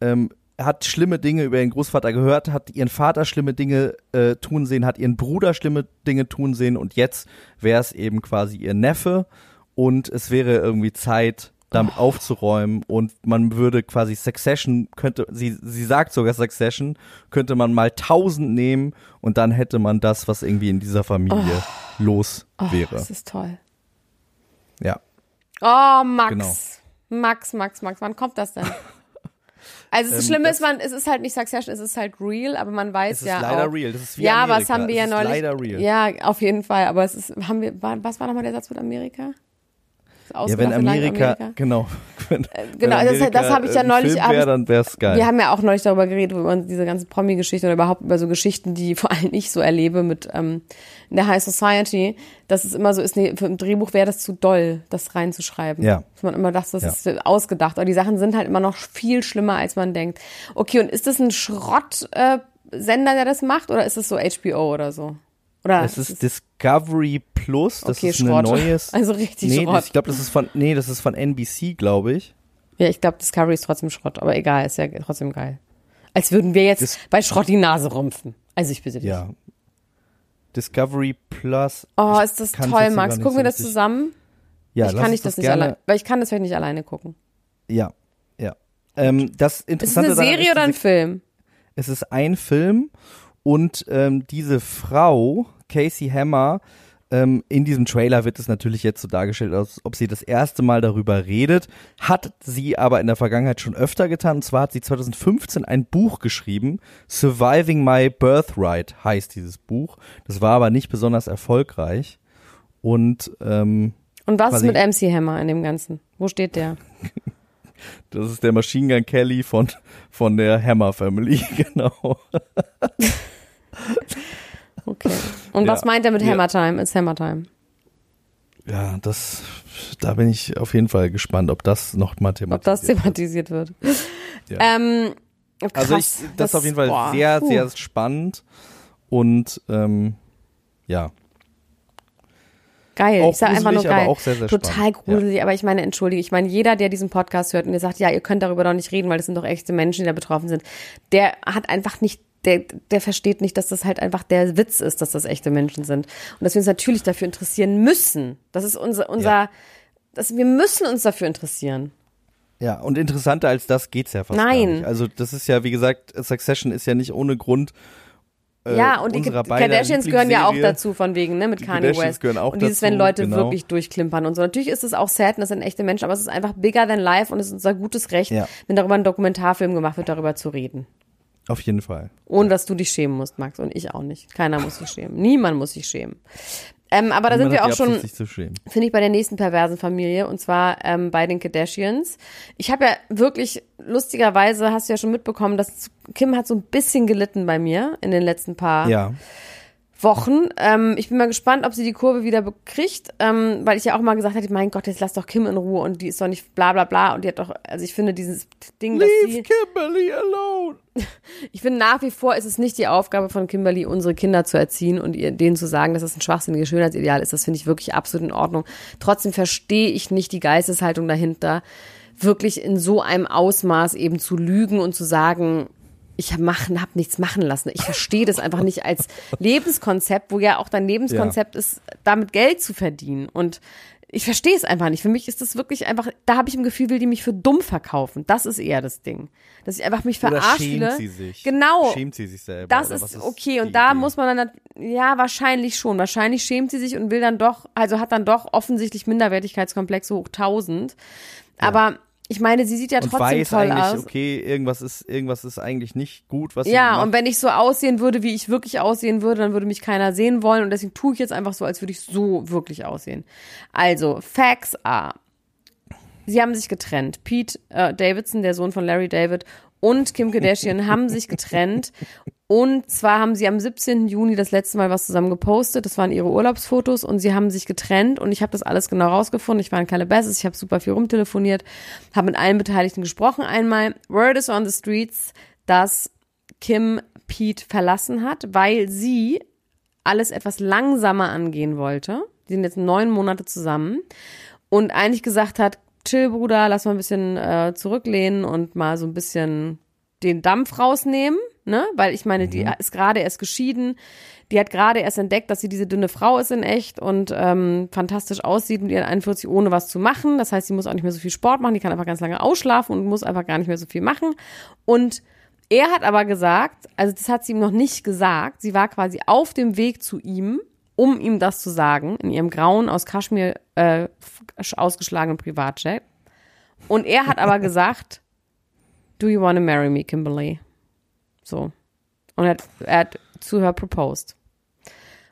ähm, hat schlimme Dinge über ihren Großvater gehört, hat ihren Vater schlimme Dinge äh, tun sehen, hat ihren Bruder schlimme Dinge tun sehen und jetzt wäre es eben quasi ihr Neffe und es wäre irgendwie Zeit, damit Oh. aufzuräumen und man würde quasi Succession könnte, sie, sie sagt sogar Succession, könnte man mal tausend nehmen und dann hätte man das, was irgendwie in dieser Familie los oh, wäre. das ist toll. Ja. Oh, Max. Genau. Max, Max, Max. Wann kommt das denn? Also das Ähm, Schlimme das- ist, man, es ist halt nicht Succession, es ist halt real, aber man weiß Es ist ja leider auch, real. Das ist wie ja, Amerika. was haben wir Es ja ist neulich. leider real. Ja, auf jeden Fall. Aber es ist, haben wir, was war nochmal der Satz mit Amerika? Ja, wenn lange Amerika, genau. Wenn, genau, wenn das- das Amerika habe ich ja neulich- Film wär, dann wär's geil. Wir haben ja auch neulich darüber geredet, über diese ganzen Promi-Geschichten oder überhaupt über so Geschichten, die vor allem ich so erlebe mit ähm, in der High Society, dass es immer so ist, nee, für ein Drehbuch wäre das zu doll, das reinzuschreiben. Ja. Dass man immer dachte, das Ja. ist ausgedacht. Aber die Sachen sind halt immer noch viel schlimmer, als man denkt. Okay, und ist das ein Schrott-Sender, äh, Sender, der das macht, oder ist es so HBO oder so? Oder das ist Discovery Plus, das Okay, ist ein Schrott. neues. Also richtig nee, Schrott. das- ich glaube, das ist von nee, das ist von NBC, glaube ich. Ja, ich glaube, Discovery ist trotzdem Schrott, aber egal, ist ja trotzdem geil. Als würden wir jetzt Dis- bei Schrott die Nase rümpfen. Also ich bitte dich. Ja. Discovery Plus. Oh, Ich ist das toll, Max. Gucken wir das zusammen? Ja, ich kann uns nicht das, nicht alleine, weil ich kann das vielleicht nicht alleine gucken. Ja, ja. Ähm, das Ist es Interessante eine Serie oder ein Film? Es ist ein Film und ähm, diese Frau, Casey Hammer, ähm, in diesem Trailer wird es natürlich jetzt so dargestellt, als ob sie das erste Mal darüber redet, hat sie aber in der Vergangenheit schon öfter getan. Und zwar hat sie 2015 ein Buch geschrieben, Surviving My Birthright heißt dieses Buch. Das war aber nicht besonders erfolgreich. Und ähm, Und was ist mit MC Hammer in dem Ganzen? Wo steht der? das ist der Machine Gun Kelly von, von der Hammer Family, genau. Okay. Und Ja. was meint er mit. Hammer Time? Ist Hammer Time. Ja, das, da bin ich auf jeden Fall gespannt, ob das noch mal Ob das thematisiert thematisiert wird. Ja. Ähm, krass, Also ich, das, ist auf jeden Fall boah, sehr, puh. sehr spannend und ähm, ja, Geil, Auch ich sag einfach nur gruselig, aber geil. auch sehr, sehr Total gruselig, aber ich meine, entschuldige, ich meine, jeder, der diesen Podcast hört und ihr sagt, ja, ihr könnt darüber doch nicht reden, weil das sind doch echte Menschen, die da betroffen sind, der hat einfach nicht, der, der versteht nicht, dass das halt einfach der Witz ist, dass das echte Menschen sind. Und dass wir uns natürlich dafür interessieren müssen. Das ist unser, unser, Ja. das, wir müssen uns dafür interessieren. ja und interessanter als das geht's ja fast Nein. gar nicht. Also das ist ja, wie gesagt, Succession ist ja nicht ohne Grund äh, ja, und die Kardashians gehören ja auch dazu, von wegen, ne, mit Kanye West. gehören auch und dieses, wenn dazu, Leute genau. wirklich durchklimpern und so. Natürlich ist es auch sad und das sind echte Menschen, aber es ist einfach bigger than life und es ist unser gutes Recht, Ja. wenn darüber ein Dokumentarfilm gemacht wird, darüber zu reden. Auf jeden Fall. Ohne dass du dich schämen musst, Max. Und ich auch nicht. Keiner muss sich schämen. Niemand muss sich schämen. Ähm, aber da sind wir auch schon, finde ich, bei der nächsten perversen Familie. Und zwar ähm, bei den Kardashians. Ich habe ja wirklich, lustigerweise hast du ja schon mitbekommen, dass Kim hat so ein bisschen gelitten bei mir in den letzten paar Ja, Wochen. Ähm, ich bin mal gespannt, ob sie die Kurve wieder bekriegt, ähm, weil ich ja auch mal gesagt hatte, mein Gott, jetzt lass doch Kim in Ruhe und die ist doch nicht bla bla bla und die hat doch, also ich finde dieses Ding, dass Leave sie, Kimberly alone. ich finde nach wie vor ist es nicht die Aufgabe von Kimberly, unsere Kinder zu erziehen und ihr, denen zu sagen, dass das ein schwachsinniges Schönheitsideal ist. Das finde ich wirklich absolut in Ordnung. Trotzdem verstehe ich nicht die Geisteshaltung dahinter, wirklich in so einem Ausmaß eben zu lügen und zu sagen, ich habe machen, hab nichts machen lassen. Ich verstehe das einfach nicht als Lebenskonzept, wo ja auch dein Lebenskonzept ist, damit Geld zu verdienen. Und ich verstehe es einfach nicht. Für mich ist das wirklich einfach, da habe ich im Gefühl, will die mich für dumm verkaufen. Das ist eher das Ding. Dass ich einfach mich Oder verarscht schämt fühle. sie sich? Genau. Schämt sie sich selber? Das was ist okay. Und da Idee? muss man dann, ja, wahrscheinlich schon. Wahrscheinlich schämt sie sich und will dann doch, also hat dann doch offensichtlich Minderwertigkeitskomplexe hoch 1000. Aber ich meine, sie sieht ja und trotzdem weiß toll eigentlich, aus. okay, irgendwas ist, irgendwas ist eigentlich nicht gut, was sie Ja, macht. und wenn ich so aussehen würde, wie ich wirklich aussehen würde, dann würde mich keiner sehen wollen. Und deswegen tue ich jetzt einfach so, als würde ich so wirklich aussehen. Also, Facts are. Sie haben sich getrennt. Pete äh, Davidson, der Sohn von Larry David, und Kim Kardashian haben sich getrennt. Und zwar haben sie am 17. Juni das letzte Mal was zusammen gepostet. Das waren ihre Urlaubsfotos und sie haben sich getrennt. Und ich habe das alles genau rausgefunden. Ich war in Calabasas, ich habe super viel rumtelefoniert, habe mit allen Beteiligten gesprochen einmal. Word is on the streets, dass Kim Pete verlassen hat, weil sie alles etwas langsamer angehen wollte. Die sind jetzt neun Monate zusammen und eigentlich gesagt hat, chill Bruder, lass mal ein bisschen äh, zurücklehnen und mal so ein bisschen den Dampf rausnehmen, ne? Weil ich meine, die ist gerade erst geschieden, die hat gerade erst entdeckt, dass sie diese dünne Frau ist in echt und ähm, fantastisch aussieht mit ihren 41 ohne was zu machen. Das heißt, sie muss auch nicht mehr so viel Sport machen, die kann einfach ganz lange ausschlafen und muss einfach gar nicht mehr so viel machen. Und er hat aber gesagt, also das hat sie ihm noch nicht gesagt, sie war quasi auf dem Weg zu ihm, um ihm das zu sagen, in ihrem grauen, aus Kaschmir äh, ausgeschlagenen Privatjet. Und er hat aber gesagt, do you want to marry me, Kimberly? So. Und er hat, er hat zu her proposed.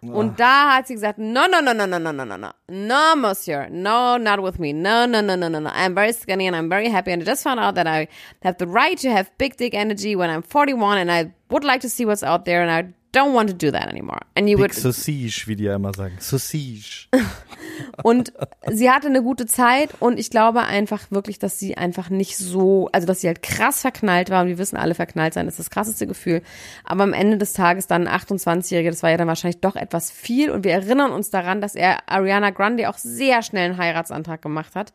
Und da hat sie gesagt, no, no, no, no, no, no, no, no, no, no, monsieur, no, not with me, no, no, no, no, no, no. I'm very skinny and I'm very happy and I just found out that I have the right to have big dick energy when I'm 41 and I would like to see what's out there and I don't want to do that anymore. And you Big would, Sausage, wie die ja immer sagen. Sausage. und sie hatte eine gute Zeit und ich glaube einfach wirklich, dass sie einfach nicht so, also dass sie halt krass verknallt war und wir wissen alle, verknallt sein ist das krasseste Gefühl. Aber am Ende des Tages dann ein 28-Jähriger, das war ja dann wahrscheinlich doch etwas viel und wir erinnern uns daran, dass er Ariana Grande auch sehr schnell einen Heiratsantrag gemacht hat,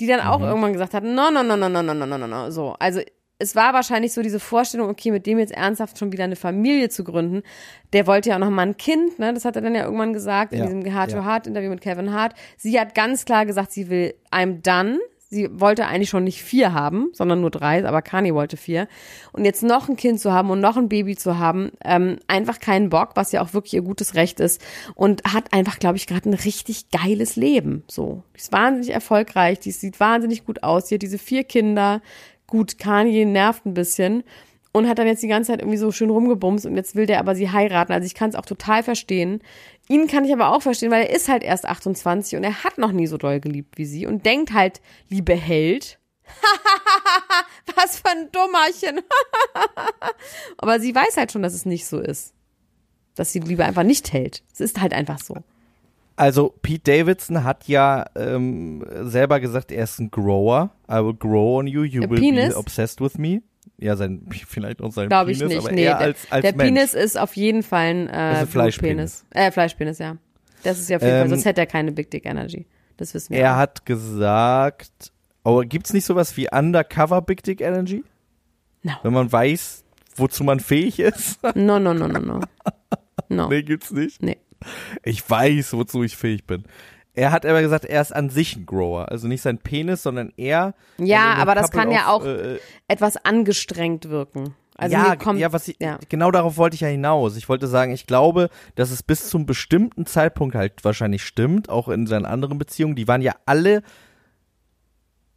die dann auch irgendwann gesagt hat, no, no, no, no, no, no, no, no, no, so. Also es war wahrscheinlich so diese Vorstellung, okay, mit dem jetzt ernsthaft schon wieder eine Familie zu gründen. Der wollte ja auch noch mal ein Kind, ne? Das hat er dann ja irgendwann gesagt in Ja, diesem Hard to. Hard Interview mit Kevin Hart. Sie hat ganz klar gesagt, sie will I'm done. Sie wollte eigentlich schon nicht vier haben, sondern nur drei, aber Kanye wollte vier. Und jetzt noch ein Kind zu haben und noch ein Baby zu haben, ähm, einfach keinen Bock, was ja auch wirklich ihr gutes Recht ist. Und hat einfach, glaube ich, gerade ein richtig geiles Leben. So. Die ist wahnsinnig erfolgreich, die sieht wahnsinnig gut aus, die hat diese vier Kinder. Gut, Kanye nervt ein bisschen und hat dann jetzt die ganze Zeit irgendwie so schön rumgebumst und jetzt will der aber sie heiraten. Also ich kann es auch total verstehen. Ihn kann ich aber auch verstehen, weil er ist halt erst 28 und er hat noch nie so doll geliebt wie sie und denkt halt, liebe Held. Was für ein Dummerchen. aber sie weiß halt schon, dass es nicht so ist. Dass sie Liebe einfach nicht hält. Es ist halt einfach so. Also Pete Davidson hat ja ähm, selber gesagt, er ist ein Grower. I will grow on you. You will Penis? be obsessed with me. Ja, sein vielleicht auch sein Glaube ich Penis, nicht. aber Nee, er der, als, als der Mensch. Penis ist auf jeden Fall ein, äh, ein Fleischpenis. Äh, Fleischpenis, ja. Das ist ja auf jeden Fall, Ähm, sonst hätte er keine Big Dick Energy. Das wissen wir. Er auch. hat gesagt, oh, gibt's nicht sowas wie Undercover Big Dick Energy? No. Wenn man weiß, wozu man fähig ist? No, no, no, no, no. No. nee, gibt's nicht. Nee. Ich weiß, wozu ich fähig bin. Er hat aber gesagt, er ist an sich ein Grower. Also nicht sein Penis, sondern er. Ja, aber das kann ja of, auch äh, etwas angestrengt wirken. Also ja, kommt, ja, was ich, ja. genau darauf wollte ich ja hinaus. Ich wollte sagen, ich glaube, dass es bis zum bestimmten Zeitpunkt halt wahrscheinlich stimmt, auch in seinen anderen Beziehungen. Die waren ja alle,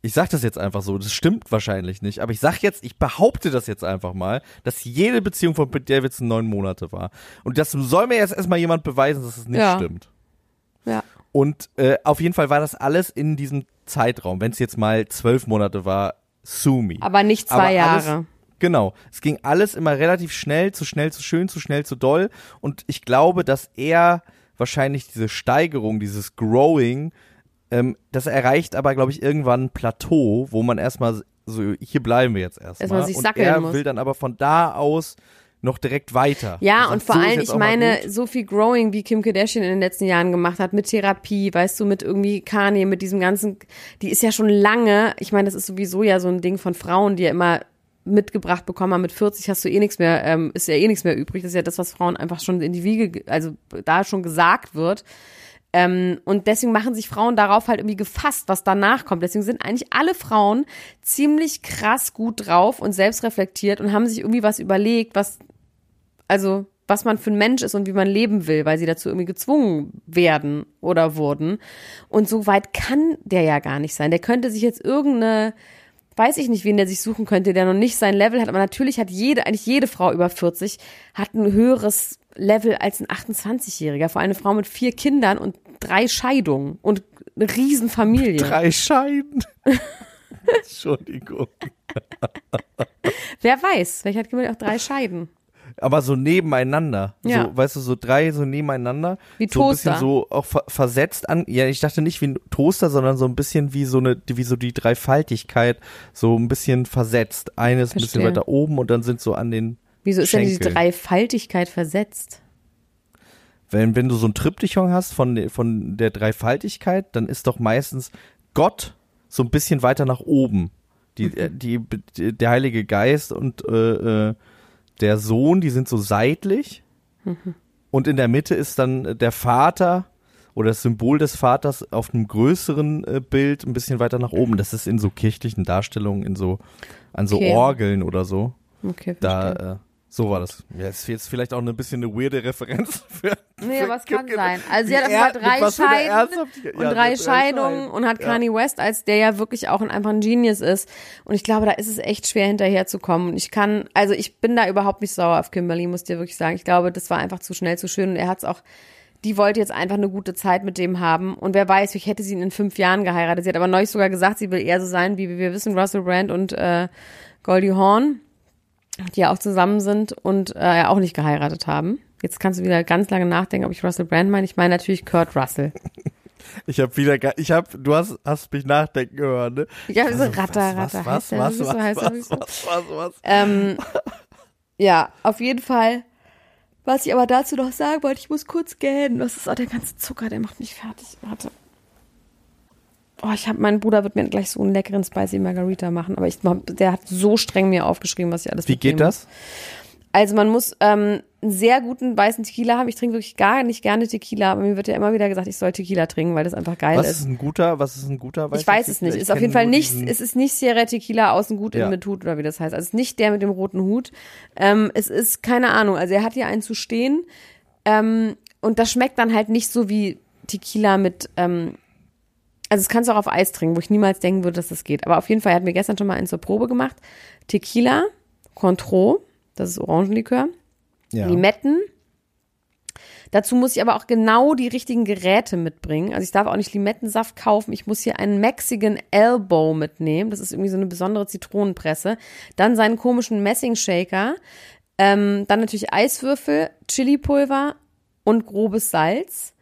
ich sag das jetzt einfach so, das stimmt wahrscheinlich nicht, aber ich sag jetzt, ich behaupte das jetzt einfach mal, dass jede Beziehung von Pete Davidson neun Monate war. Und das soll mir jetzt erstmal jemand beweisen, dass es nicht Ja. stimmt. Ja. Und äh, auf jeden Fall war das alles in diesem Zeitraum. Wenn es jetzt mal zwölf Monate war, sue me. Aber nicht zwei Aber alles- Jahre. Genau. Es ging alles immer relativ schnell, zu schnell, zu schön, zu schnell, zu doll. Und ich glaube, dass er wahrscheinlich diese Steigerung, dieses Growing, ähm, das erreicht aber, glaube ich, irgendwann ein Plateau, wo man erstmal so, hier bleiben wir jetzt erstmal. Erstmal sich und sackeln er muss. will dann aber von da aus noch direkt weiter. Ja, und sagt, vor so allem, ich meine, so viel Growing, wie Kim Kardashian in den letzten Jahren gemacht hat, mit Therapie, weißt du, mit irgendwie Kanye, mit diesem ganzen, die ist ja schon lange, ich meine, das ist sowieso ja so ein Ding von Frauen, die ja immer mitgebracht bekommen haben, mit 40 hast du eh nichts mehr, ähm, ist ja eh nichts mehr übrig. Das ist ja das, was Frauen einfach schon in die Wiege, ge- also da schon gesagt wird. Ähm, und deswegen machen sich Frauen darauf halt irgendwie gefasst, was danach kommt. Deswegen sind eigentlich alle Frauen ziemlich krass gut drauf und selbstreflektiert und haben sich irgendwie was überlegt, was, also, was man für ein Mensch ist und wie man leben will, weil sie dazu irgendwie gezwungen werden oder wurden. Und so weit kann der ja gar nicht sein. Der könnte sich jetzt irgendeine weiß ich nicht, wen der sich suchen könnte, der noch nicht sein Level hat. Aber natürlich hat jede, eigentlich jede Frau über 40 hat ein höheres Level als ein 28-Jähriger. Vor allem eine Frau mit vier Kindern und drei Scheidungen und eine Riesenfamilie. Drei Scheiden. Entschuldigung. Wer weiß, vielleicht hat jemand auch drei Scheiden. Aber so nebeneinander. Ja. So, weißt du, so drei so nebeneinander. Wie so ein Toaster. bisschen so auch ver versetzt an. Ja, ich dachte nicht wie ein Toaster, sondern so ein bisschen wie so eine, wie so die Dreifaltigkeit. So ein bisschen versetzt. Eine ist ein bisschen weiter oben und dann sind so an den Wieso ist denn die. Dreifaltigkeit versetzt? Wenn, wenn du so ein Triptychon hast von, von der Dreifaltigkeit, dann ist doch meistens Gott so ein bisschen weiter nach oben. Die, Mhm. äh, die, die, der Heilige Geist und äh, äh, der Sohn, die sind so seitlich. Mhm. Und in der Mitte ist dann der Vater oder das Symbol des Vaters auf einem größeren äh, Bild ein bisschen weiter nach oben. Das ist in so kirchlichen Darstellungen, in so, an so Okay. Orgeln oder so. Okay, verstehe. Da, äh, so war das. Ja, ist jetzt vielleicht auch ein bisschen eine weirde Referenz für. Nee, für aber es kann sein. Also sie hat er- einfach drei Scheiden und ja, drei Scheidungen Scheiden. und hat Ja. Kanye West, als der ja wirklich auch ein, einfach ein Genius ist. Und ich glaube, da ist es echt schwer hinterherzukommen. Und ich kann, also ich bin da überhaupt nicht sauer auf Kimberly, muss dir wirklich sagen. Ich glaube, das war einfach zu schnell, zu schön. Und er hat es auch, die wollte jetzt einfach eine gute Zeit mit dem haben. Und wer weiß, ich hätte sie in fünf Jahren geheiratet. Sie hat aber neulich sogar gesagt, sie will eher so sein, wie wir wissen, Russell Brand und äh, Goldie Hawn die ja auch zusammen sind und äh, ja auch nicht geheiratet haben. Jetzt kannst du wieder ganz lange nachdenken, ob ich Russell Brand meine. Ich meine natürlich Kurt Russell. Ich habe wieder, ich habe, du hast, hast mich nachdenken hören, ne? Ja, so Also, Ratter, was, Ratter. was, was, was, was, so? was, was, was, Ähm, ja, auf jeden Fall. Was ich aber dazu noch sagen wollte, ich muss kurz gähnen. Das ist auch der ganze Zucker, der macht mich fertig. Warte. Oh, ich habe, mein Bruder wird mir gleich so einen leckeren Spicy Margarita machen, aber ich, der hat so streng mir aufgeschrieben, was ich alles Wie geht das? Also man muss ähm, einen sehr guten weißen Tequila haben. Ich trinke wirklich gar nicht gerne Tequila, aber mir wird ja immer wieder gesagt, ich soll Tequila trinken, weil das einfach geil Was ist. ist ein guter, was ist ein guter Ich weiß es nicht. Ist auf jeden Fall nicht, es ist nicht Sierra Tequila außen gut, Ja. innen mit Hut oder wie das heißt. Also es ist nicht der mit dem roten Hut. Ähm, es ist keine Ahnung. Also er hat hier einen zu stehen. Ähm, und das schmeckt dann halt nicht so wie Tequila mit, ähm, also das kannst du auch auf Eis trinken, wo ich niemals denken würde, dass das geht. Aber auf jeden Fall, er hat mir gestern schon mal einen zur Probe gemacht. Tequila, Cointreau, das ist Orangenlikör. ja. Limetten. Dazu muss ich aber auch genau die richtigen Geräte mitbringen. Also ich darf auch nicht Limettensaft kaufen. Ich muss hier einen Mexican Elbow mitnehmen. Das ist irgendwie so eine besondere Zitronenpresse. Dann seinen komischen Messing-Shaker. Ähm, dann natürlich Eiswürfel, Chilipulver und grobes Salz.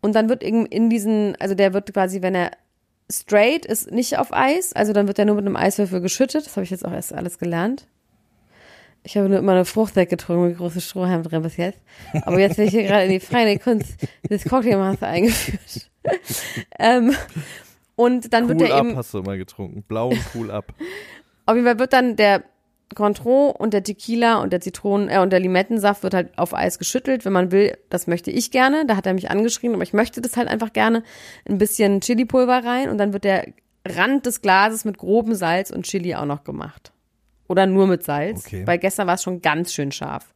Und dann wird in, in diesen, also der wird quasi, wenn er straight ist, nicht auf Eis. Also dann wird er nur mit einem Eiswürfel geschüttet. Das habe ich jetzt auch erst alles gelernt. Ich habe nur immer eine Frucht weggetrunken mit große Strohhalm drin bis jetzt. Aber jetzt bin ich hier gerade in die freie Kunst des Cocktailmaster eingeführt. ähm, und dann wird Cool er Up eben, hast du immer getrunken. Blauen Cool Up. auf jeden Fall wird dann der Cointreau und der Tequila und der Zitronen äh, und der Limettensaft wird halt auf Eis geschüttelt, wenn man will. Das möchte ich gerne. Da hat er mich angeschrieben, aber ich möchte das halt einfach gerne. Ein bisschen Chilipulver rein und dann wird der Rand des Glases mit grobem Salz und Chili auch noch gemacht. Oder nur mit Salz. Okay. Weil gestern war es schon ganz schön scharf.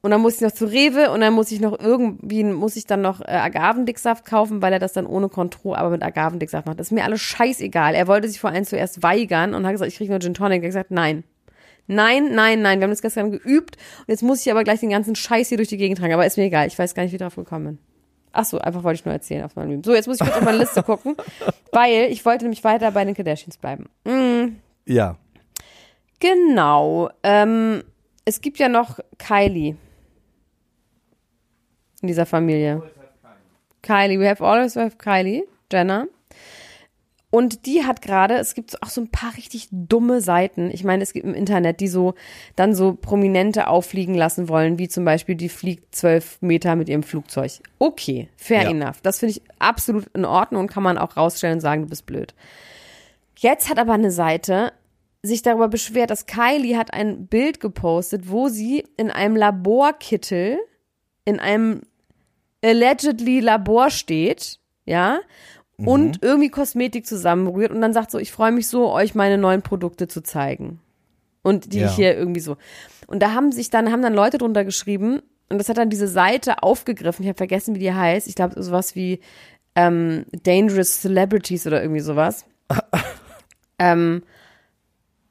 Und dann muss ich noch zu Rewe und dann muss ich noch irgendwie, muss ich dann noch äh, Agavendicksaft kaufen, weil er das dann ohne Kontrolle, aber mit Agavendicksaft macht. Das ist mir alles scheißegal. Er wollte sich vor allem zuerst weigern und hat gesagt, ich kriege nur Gin Tonic. Er hat gesagt, nein. Nein, nein, nein. Wir haben das gestern geübt und jetzt muss ich aber gleich den ganzen Scheiß hier durch die Gegend tragen. Aber ist mir egal. Ich weiß gar nicht, wie ich drauf gekommen bin. Ach so, einfach wollte ich nur erzählen auf meinem Leben. So, jetzt muss ich kurz auf meine Liste gucken, weil ich wollte nämlich weiter bei den Kardashians bleiben. Ja. Genau. Ähm, es gibt ja noch Kylie in dieser Familie. Kylie, we have always have Kylie, Jenner. Und die hat gerade, es gibt auch so ein paar richtig dumme Seiten. Ich meine, es gibt im Internet, die so dann so Prominente auffliegen lassen wollen, wie zum Beispiel, die fliegt zwölf Meter mit ihrem Flugzeug. Okay, fair Ja. enough. Das finde ich absolut in Ordnung und kann man auch rausstellen und sagen, du bist blöd. Jetzt hat aber eine Seite sich darüber beschwert, dass Kylie hat ein Bild gepostet, wo sie in einem Laborkittel in einem allegedly Labor steht, ja, und irgendwie Kosmetik zusammenrührt und dann sagt so, ich freue mich so, euch meine neuen Produkte zu zeigen. Und die Ja. ich hier irgendwie so. Und da haben sich dann, haben dann Leute drunter geschrieben und das hat dann diese Seite aufgegriffen. Ich habe vergessen, wie die heißt. Ich glaube, sowas wie ähm, Dangerous Celebrities oder irgendwie sowas. ähm,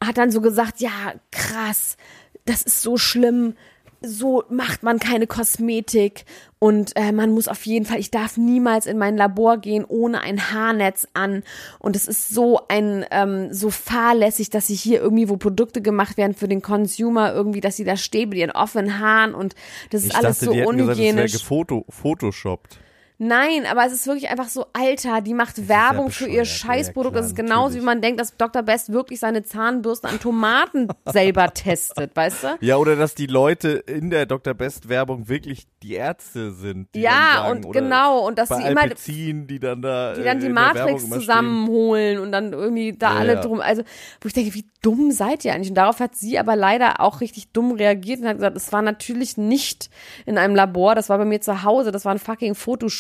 hat dann so gesagt, ja, krass, das ist so schlimm, so macht man keine Kosmetik und äh, man muss auf jeden Fall, ich darf niemals in mein Labor gehen ohne ein Haarnetz an und es ist so ein ähm, so fahrlässig, dass sie hier irgendwie wo Produkte gemacht werden für den Consumer irgendwie, dass sie da stehen mit ihren offenen Haaren und das ist Ich alles dachte, so die hätten gesagt, es unhygienisch. wäre gefoto photoshoppt. Nein, aber es ist wirklich einfach so, Alter, die macht Werbung für ihr Scheißprodukt. ja, das ist genauso, natürlich. wie man denkt, dass Dr. Best wirklich seine Zahnbürsten an Tomaten selber testet, weißt du? Ja, oder dass die Leute in der Dr. Best Werbung wirklich die Ärzte sind. Die Ja, sagen, und genau, und dass sie immer- Alpecin, die dann da die dann äh, die Matrix zusammenholen und dann irgendwie da Ja, alle ja. drum. Also, wo ich denke, wie dumm seid ihr eigentlich? Und darauf hat sie aber leider auch richtig dumm reagiert und hat gesagt, es war natürlich nicht in einem Labor, das war bei mir zu Hause, das war ein fucking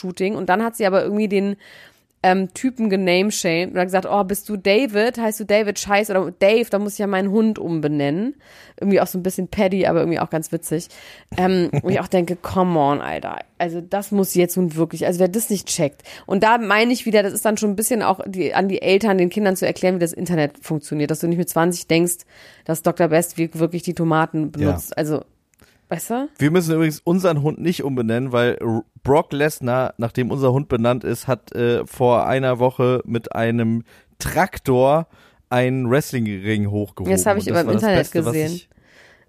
Fotoshooting. Und dann hat sie aber irgendwie den ähm, Typen genameshamed und hat gesagt, oh, bist du David? Heißt du David Scheiß oder Dave? Da muss ich ja meinen Hund umbenennen. Irgendwie auch so ein bisschen Paddy, aber irgendwie auch ganz witzig. Ähm, wo ich auch denke, come on, Alter. Also das muss jetzt nun wirklich, also wer das nicht checkt. Und da meine ich wieder, das ist dann schon ein bisschen auch die, an die Eltern, den Kindern zu erklären, wie das Internet funktioniert. Dass du nicht mit 20 denkst, dass Dr. Best wirklich die Tomaten benutzt. Also, weißt du? Wir müssen übrigens unseren Hund nicht umbenennen, weil Brock Lesnar, nachdem unser Hund benannt ist, hat äh, vor einer Woche mit einem Traktor einen Wrestlingring hochgehoben. Das habe ich über im Internet Beste, gesehen.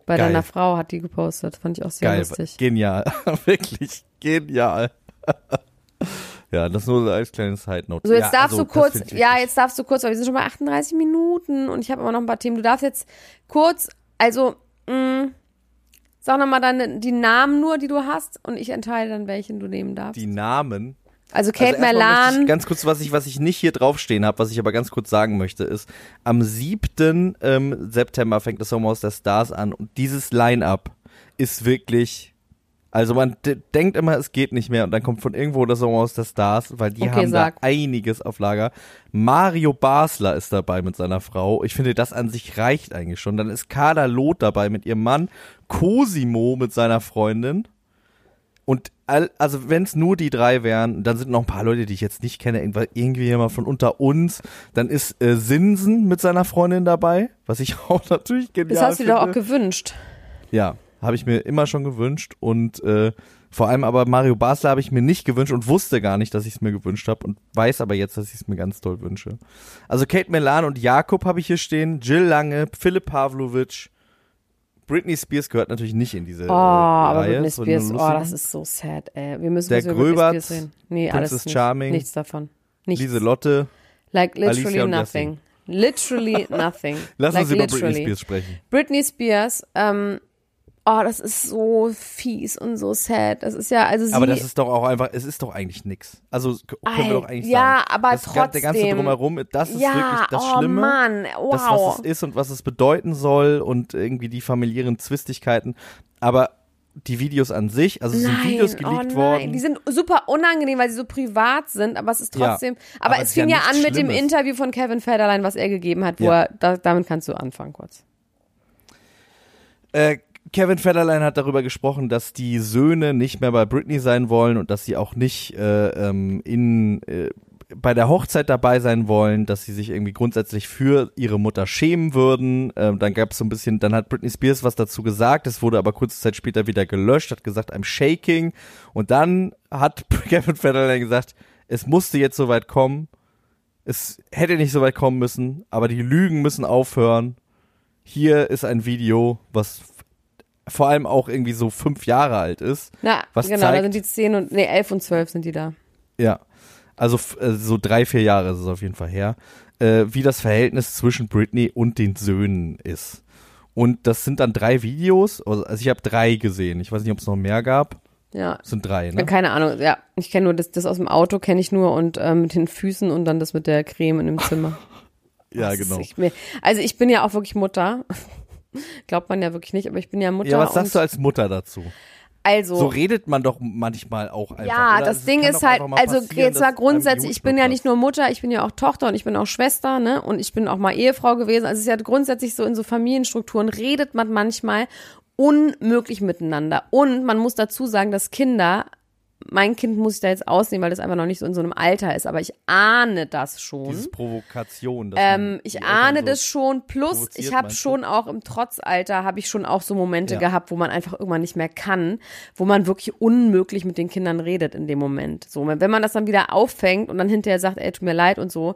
Bei Geil. deiner Frau hat die gepostet. Fand ich auch sehr geil, lustig. genial, wirklich genial. ja, das nur als kleines Side Note. So, jetzt ja, darfst also, du kurz, ja, jetzt darfst du kurz, weil wir sind schon bei 38 Minuten und ich habe immer noch ein paar Themen. Du darfst jetzt kurz, also, mh, sag nochmal deine, die Namen nur, die du hast und ich entscheide dann, welchen du nehmen darfst. die Namen. also Kate also erstmal möchte Merlan, ganz kurz, was ich, was ich nicht hier draufstehen habe, was ich aber ganz kurz sagen möchte, ist, am 7. Ähm, September fängt das Sommerhaus der Stars an und dieses Line-Up ist wirklich, also man denkt immer, es geht nicht mehr und dann kommt von irgendwo das Sommerhaus der Stars, weil die Okay, haben sag. da einiges auf Lager. Mario Basler ist dabei mit seiner Frau. Ich finde, das an sich reicht eigentlich schon. Dann ist Carla Loth dabei mit ihrem Mann, Cosimo mit seiner Freundin. Und all, also wenn es nur die drei wären, dann sind noch ein paar Leute, die ich jetzt nicht kenne, irgendwie jemand von unter uns. Dann ist äh, Sinsen mit seiner Freundin dabei, was ich auch natürlich genial das hast du dir doch auch gewünscht. Ja, habe ich mir immer schon gewünscht und äh, vor allem aber Mario Basler habe ich mir nicht gewünscht und wusste gar nicht, dass ich es mir gewünscht habe und weiß aber jetzt, dass ich es mir ganz toll wünsche. Also Kate Melan und Jakob habe ich hier stehen, Jill Lange, Philipp Pavlovic, Britney Spears gehört natürlich nicht in diese Oh, äh, aber Reihe. Britney so Spears, oh, das ist so sad, ey. Wir müssen Der was über Britney Spears reden. Nee, Princess alles nicht. Charming, Nichts davon. Nichts. Lieselotte. Like literally Alicia nothing. Literally nothing. Lass like uns über literally. Britney Spears sprechen. Britney Spears, ähm, oh, das ist so fies und so sad. Das ist ja, also sie. Aber das ist doch auch einfach, es ist doch eigentlich nix. Also können wir doch eigentlich ja, sagen. aber das, ga- Der ganze trotzdem. Drumherum, das ist ja, wirklich das oh Schlimme. Mann, wow. das, was es ist und was es bedeuten soll und irgendwie die familiären Zwistigkeiten. Aber die Videos an sich, also es sind Nein, Videos oh geleakt nein. worden. Die sind super unangenehm, weil sie so privat sind, aber es ist Ja, trotzdem. aber, aber es ja fing ja, nichts an mit dem Schlimmes. Interview von Kevin Federline, was er gegeben hat, wo Ja. er, da, damit kannst du anfangen kurz. Äh, Kevin Federline hat darüber gesprochen, dass die Söhne nicht mehr bei Britney sein wollen und dass sie auch nicht äh, ähm, in äh, bei der Hochzeit dabei sein wollen, dass sie sich irgendwie grundsätzlich für ihre Mutter schämen würden. Ähm, dann gab es so ein bisschen, dann hat Britney Spears was dazu gesagt, es wurde aber kurze Zeit später wieder gelöscht, hat gesagt, I'm shaking. Und dann hat Kevin Federline gesagt, es musste jetzt soweit kommen. Es hätte nicht so weit kommen müssen, aber die Lügen müssen aufhören. Hier ist ein Video, was vor allem auch irgendwie so fünf Jahre alt ist. Na, Was genau, da zeigt- sind die 10 und, nee, 11 und 12 sind die da. Ja. Also äh, so drei, vier Jahre ist es auf jeden Fall her, äh, wie das Verhältnis zwischen Britney und den Söhnen ist. Und das sind dann drei Videos, also also ich habe drei gesehen. Ich weiß nicht, ob es noch mehr gab. Ja. Es sind drei, ne? Keine Ahnung, ja. Ich kenne nur das, das aus dem Auto, kenne ich nur und ähm, mit den Füßen und dann das mit der Creme in dem Zimmer. Ja, Das genau. mir- also ich bin ja auch wirklich Mutter. Glaubt man ja wirklich nicht, aber ich bin ja Mutter. Ja, was sagst du als Mutter dazu? also, So redet man doch manchmal auch einfach. Ja, oder? das Es Ding ist halt, also jetzt mal grundsätzlich, ich bin ja nicht nur Mutter, ich bin ja auch Tochter und ich bin auch Schwester, ne? Und ich bin auch mal Ehefrau gewesen. Also es ist ja grundsätzlich so in so Familienstrukturen redet man manchmal unmöglich miteinander. Und man muss dazu sagen, dass Kinder mein Kind muss ich da jetzt ausnehmen, weil das einfach noch nicht so in so einem Alter ist, aber ich ahne das schon. Diese Provokation. Ähm, ich ahne so das schon. Plus, ich habe schon auch im Trotzalter, habe ich schon auch so Momente Ja. gehabt, wo man einfach irgendwann nicht mehr kann, wo man wirklich unmöglich mit den Kindern redet in dem Moment. So, wenn man das dann wieder auffängt und dann hinterher sagt, ey, tut mir leid und so,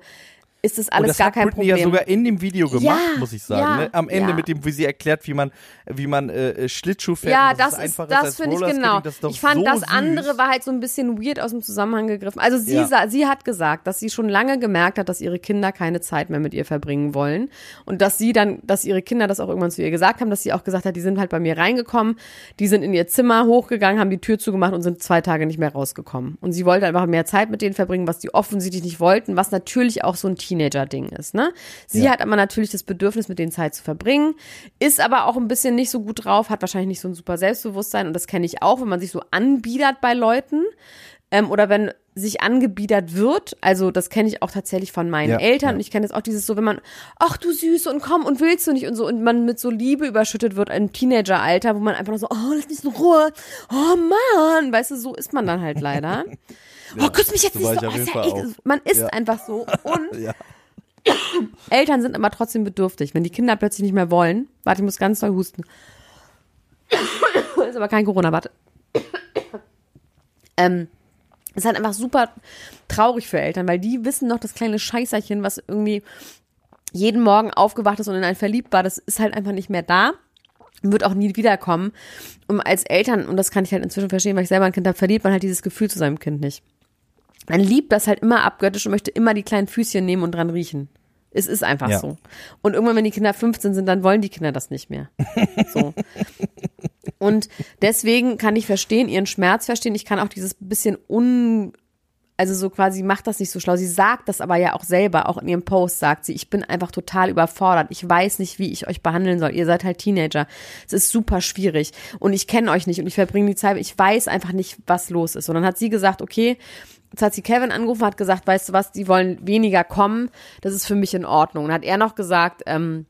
ist das alles das gar hat kein Britney Problem. ja sogar in dem Video gemacht, Ja, muss ich sagen. ja, ne? Am Ende ja. mit dem, wie sie erklärt, wie man, wie man äh, Schlittschuh fährt. Ja, das ist, das finde ich genau. Das Ich fand so das süß. andere war halt so ein bisschen weird aus dem Zusammenhang gegriffen. Also sie, Ja. sa- sie hat gesagt, dass sie schon lange gemerkt hat, dass ihre Kinder keine Zeit mehr mit ihr verbringen wollen und dass sie dann, dass ihre Kinder das auch irgendwann zu ihr gesagt haben, dass sie auch gesagt hat, die sind halt bei mir reingekommen, die sind in ihr Zimmer hochgegangen, haben die Tür zugemacht und sind zwei Tage nicht mehr rausgekommen. Und sie wollte einfach mehr Zeit mit denen verbringen, was die offensichtlich nicht wollten, was natürlich auch so ein Teenager-Ding ist. Ne? Sie Ja. hat aber natürlich das Bedürfnis, mit denen Zeit zu verbringen, ist aber auch ein bisschen nicht so gut drauf, hat wahrscheinlich nicht so ein super Selbstbewusstsein und das kenne ich auch, wenn man sich so anbiedert bei Leuten ähm, oder wenn sich angebiedert wird, also das kenne ich auch tatsächlich von meinen Ja, Eltern ja. und ich kenne das auch dieses so, wenn man, ach du Süße und komm und willst du nicht und so und man mit so Liebe überschüttet wird im Teenageralter, wo man einfach nur so, oh, lass mich in Ruhe, oh Mann, weißt du, so ist man dann halt leider. oh, küss mich jetzt so nicht so, ich oh, jeden ist ja auch. man ist Ja. einfach so und Ja. Eltern sind aber trotzdem bedürftig. Wenn die Kinder plötzlich nicht mehr wollen, warte, ich muss ganz doll husten. ist aber kein Corona, warte. ähm, ist halt einfach super traurig für Eltern, weil die wissen noch das kleine Scheißerchen, was irgendwie jeden Morgen aufgewacht ist und in einen verliebt war, das ist halt einfach nicht mehr da. Wird auch nie wiederkommen. Und als Eltern, und das kann ich halt inzwischen verstehen, weil ich selber ein Kind habe, verliert man halt dieses Gefühl zu seinem Kind nicht. Man liebt das halt immer abgöttisch und möchte immer die kleinen Füßchen nehmen und dran riechen. Es ist einfach Ja. so. Und irgendwann, wenn die Kinder 15 sind, dann wollen die Kinder das nicht mehr. So. Und deswegen kann ich verstehen, ihren Schmerz verstehen. Ich kann auch dieses bisschen un, also so quasi macht das nicht so schlau. Sie sagt das aber ja auch selber, auch in ihrem Post sagt sie, ich bin einfach total überfordert. Ich weiß nicht, wie ich euch behandeln soll. Ihr seid halt Teenager. Es ist super schwierig und ich kenne euch nicht und ich verbringe die Zeit, ich weiß einfach nicht, was los ist. Und dann hat sie gesagt, okay, jetzt hat sie Kevin angerufen, hat gesagt, weißt du was, die wollen weniger kommen. Das ist für mich in Ordnung. Und hat er noch gesagt, ähm,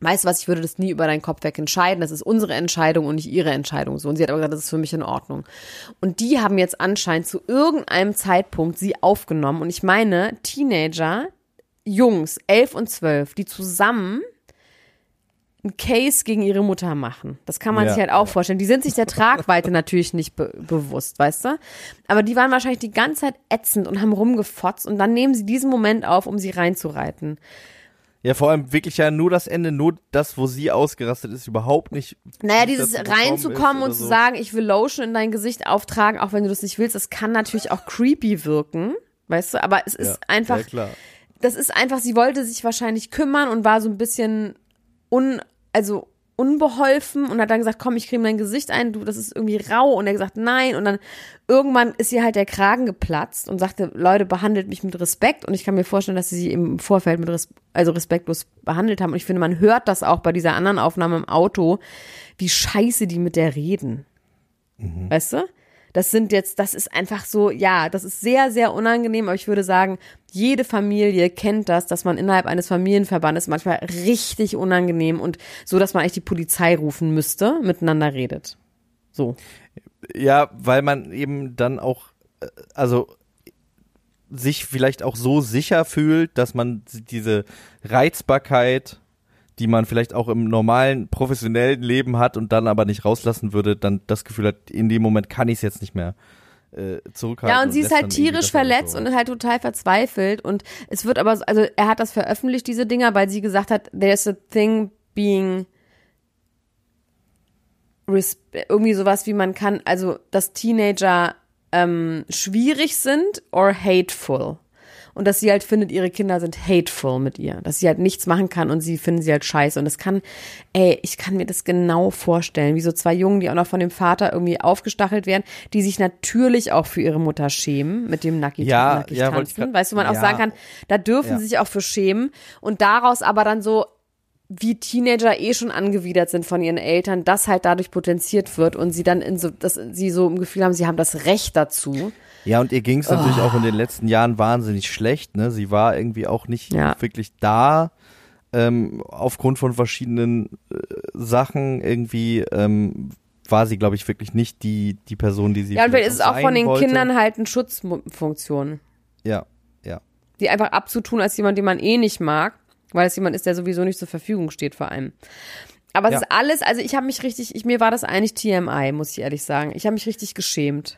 weißt du was, ich würde das nie über deinen Kopf weg entscheiden. Das ist unsere Entscheidung und nicht ihre Entscheidung. So. Und sie hat aber gesagt, das ist für mich in Ordnung. Und die haben jetzt anscheinend zu irgendeinem Zeitpunkt sie aufgenommen. Und ich meine, Teenager, Jungs, elf und zwölf, die zusammen einen Case gegen ihre Mutter machen. Das kann man Ja. sich halt auch vorstellen. Die sind sich der Tragweite natürlich nicht be bewusst, weißt du? Aber die waren wahrscheinlich die ganze Zeit ätzend und haben rumgefotzt und dann nehmen sie diesen Moment auf, um sie reinzureiten. Ja, vor allem wirklich ja nur das Ende, nur das, wo sie ausgerastet ist, überhaupt nicht. Naja, dieses reinzukommen und zu so. sagen, ich will Lotion in dein Gesicht auftragen, auch wenn du das nicht willst, das kann natürlich auch creepy wirken, weißt du? Aber es ist Ja, einfach, Ja, klar. das ist einfach, sie wollte sich wahrscheinlich kümmern und war so ein bisschen un, also unbeholfen und hat dann gesagt, komm, ich creme dein Gesicht ein, du, das ist irgendwie rau. Und er gesagt, nein. Und dann irgendwann ist ihr halt der Kragen geplatzt und sagte, Leute, behandelt mich mit Respekt. Und ich kann mir vorstellen, dass sie sie im Vorfeld mit res also respektlos behandelt haben. Und ich finde, man hört das auch bei dieser anderen Aufnahme im Auto, wie scheiße die mit der reden. Weißt du? Das sind jetzt, das ist einfach so, ja, das ist sehr, sehr unangenehm, aber ich würde sagen, jede Familie kennt das, dass man innerhalb eines Familienverbandes manchmal richtig unangenehm und so, dass man eigentlich die Polizei rufen müsste, miteinander redet. So. Ja, weil man eben dann auch, äh, also sich vielleicht auch so sicher fühlt, dass man diese Reizbarkeit, die man vielleicht auch im normalen professionellen Leben hat und dann aber nicht rauslassen würde, dann das Gefühl hat, in dem Moment kann ich es jetzt nicht mehr äh, zurückhalten. Ja, und sie ist halt tierisch verletzt so. und halt total verzweifelt und es wird aber, so- also er hat das veröffentlicht, diese Dinger, weil sie gesagt hat, there's a thing being irgendwie sowas wie man kann, also dass Teenager ähm, schwierig sind or hateful. Und dass sie halt findet, ihre Kinder sind hateful mit ihr. Dass sie halt nichts machen kann und sie finden sie halt scheiße. Und das kann, ey, ich kann mir das genau vorstellen, wie so zwei Jungen, die auch noch von dem Vater irgendwie aufgestachelt werden, die sich natürlich auch für ihre Mutter schämen mit dem Nackig, Ja, nackig ja, tanzen. grad- weißt du, man auch ja. sagen kann, da dürfen Ja. sie sich auch für schämen. Und daraus aber dann so, wie Teenager eh schon angewidert sind von ihren Eltern, das halt dadurch potenziert wird und sie dann in so, dass sie so im Gefühl haben, sie haben das Recht dazu. Ja, und ihr ging es natürlich Oh. auch in den letzten Jahren wahnsinnig schlecht. Ne? Sie war irgendwie auch nicht Ja. wirklich da, ähm, aufgrund von verschiedenen äh, Sachen irgendwie. Ähm, war sie, glaube ich, wirklich nicht die, die Person, die sie Ja, und vielleicht ist es auch von den wollte. Kindern halt eine Schutzfunktion. Ja, ja. Die einfach abzutun als jemand, den man eh nicht mag, weil es jemand ist, der sowieso nicht zur Verfügung steht vor allem. Aber es Ja. ist alles, also ich habe mich richtig, ich, mir war das eigentlich TMI, muss ich ehrlich sagen. Ich habe mich richtig geschämt.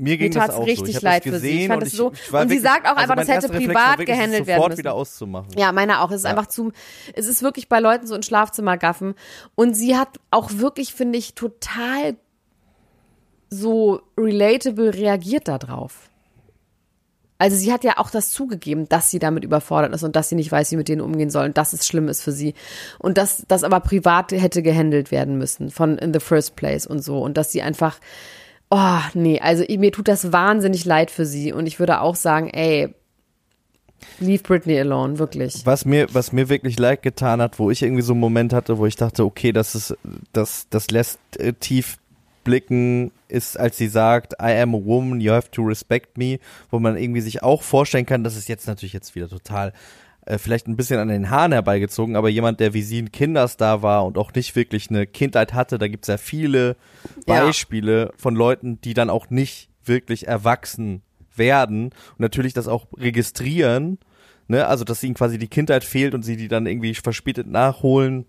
Mir ging Mir das auch richtig so. Ich leid für sie. Ich fand und das so- ich war und sie sagt auch also einfach, das hätte privat gehandelt werden müssen. wieder auszumachen. Ja, meiner auch. Es ist einfach zu, es ist wirklich bei Leuten so in Schlafzimmer gaffen. Und sie hat auch wirklich, finde ich, total so relatable reagiert darauf. Also sie hat ja auch das zugegeben, dass sie damit überfordert ist und dass sie nicht weiß, wie mit denen umgehen soll und dass es schlimm ist für sie. Und dass das aber privat hätte gehandelt werden müssen von in the first place und so. Und dass sie einfach, oh nee, also mir tut das wahnsinnig leid für sie. Und ich würde auch sagen, ey, leave Britney alone, wirklich. Was mir, was mir wirklich leid getan hat, wo ich irgendwie so einen Moment hatte, wo ich dachte, okay, das ist, das, das lässt äh, tief blicken, ist, als sie sagt, I am a woman, you have to respect me, wo man irgendwie sich auch vorstellen kann, das ist jetzt natürlich jetzt wieder total äh, vielleicht ein bisschen an den Haaren herbeigezogen, aber jemand, der wie sie ein Kinderstar war und auch nicht wirklich eine Kindheit hatte, da gibt's ja viele Ja. Beispiele von Leuten, die dann auch nicht wirklich erwachsen werden und natürlich das auch registrieren, ne, also dass ihnen quasi die Kindheit fehlt und sie die dann irgendwie verspätet nachholen.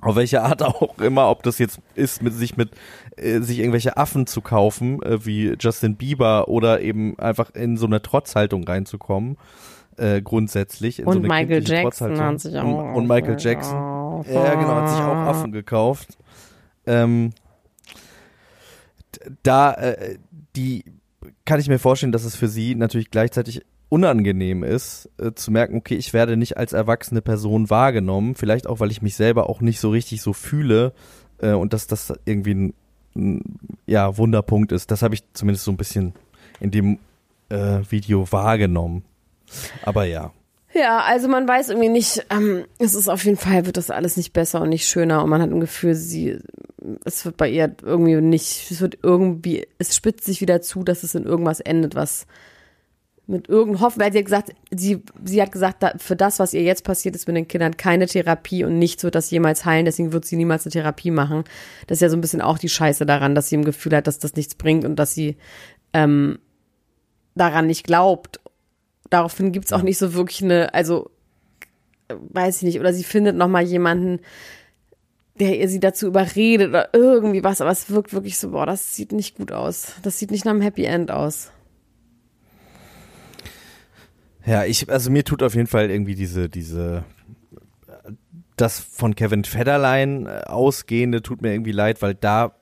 Auf welche Art auch immer, ob das jetzt ist, mit sich mit äh, sich irgendwelche Affen zu kaufen, äh, wie Justin Bieber, oder eben einfach in so eine Trotzhaltung reinzukommen, äh, grundsätzlich. In so Und eine Michael Jackson hat sich auch und, und Michael Jackson. Ja, genau, hat sich auch Affen gekauft. Ähm, da, äh, die kann ich mir vorstellen, dass es für sie natürlich gleichzeitig unangenehm ist, äh, zu merken, okay, ich werde nicht als erwachsene Person wahrgenommen, vielleicht auch, weil ich mich selber auch nicht so richtig so fühle äh, und dass das irgendwie ein, ein ja, Wunderpunkt ist. Das habe ich zumindest so ein bisschen in dem äh, Video wahrgenommen. Aber ja. Ja, also man weiß irgendwie nicht, ähm, es ist auf jeden Fall, wird das alles nicht besser und nicht schöner und man hat ein Gefühl, sie, es wird bei ihr irgendwie nicht, es wird irgendwie, es spitzt sich wieder zu, dass es in irgendwas endet, was mit irgendeinem Hoffen, weil sie hat gesagt, sie, sie hat gesagt, da, für das, was ihr jetzt passiert ist mit den Kindern, keine Therapie und nichts wird das jemals heilen, deswegen wird sie niemals eine Therapie machen. Das ist ja so ein bisschen auch die Scheiße daran, dass sie im Gefühl hat, dass das nichts bringt und dass sie ähm, daran nicht glaubt. Daraufhin gibt's auch nicht so wirklich eine, also äh, weiß ich nicht, oder sie findet noch mal jemanden, der ihr sie dazu überredet oder irgendwie was, aber es wirkt wirklich so, boah, das sieht nicht gut aus. Das sieht nicht nach einem Happy End aus. Ja, ich, also mir tut auf jeden Fall irgendwie diese, diese, das von Kevin Federline äh, ausgehende tut mir irgendwie leid, weil da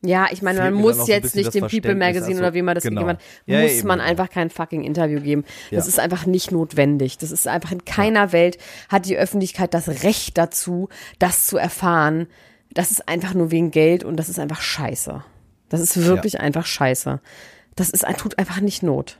Ja, ich meine, man muss jetzt nicht dem People Magazine also, oder wie man das genau. gegeben hat, Ja, muss eben, man genau. einfach kein fucking Interview geben. Das Ja. ist einfach nicht notwendig. Das ist einfach in keiner Welt hat die Öffentlichkeit das Recht dazu, das zu erfahren. Das ist einfach nur wegen Geld und das ist einfach scheiße. Das ist wirklich einfach scheiße. Das ist, tut einfach nicht Not.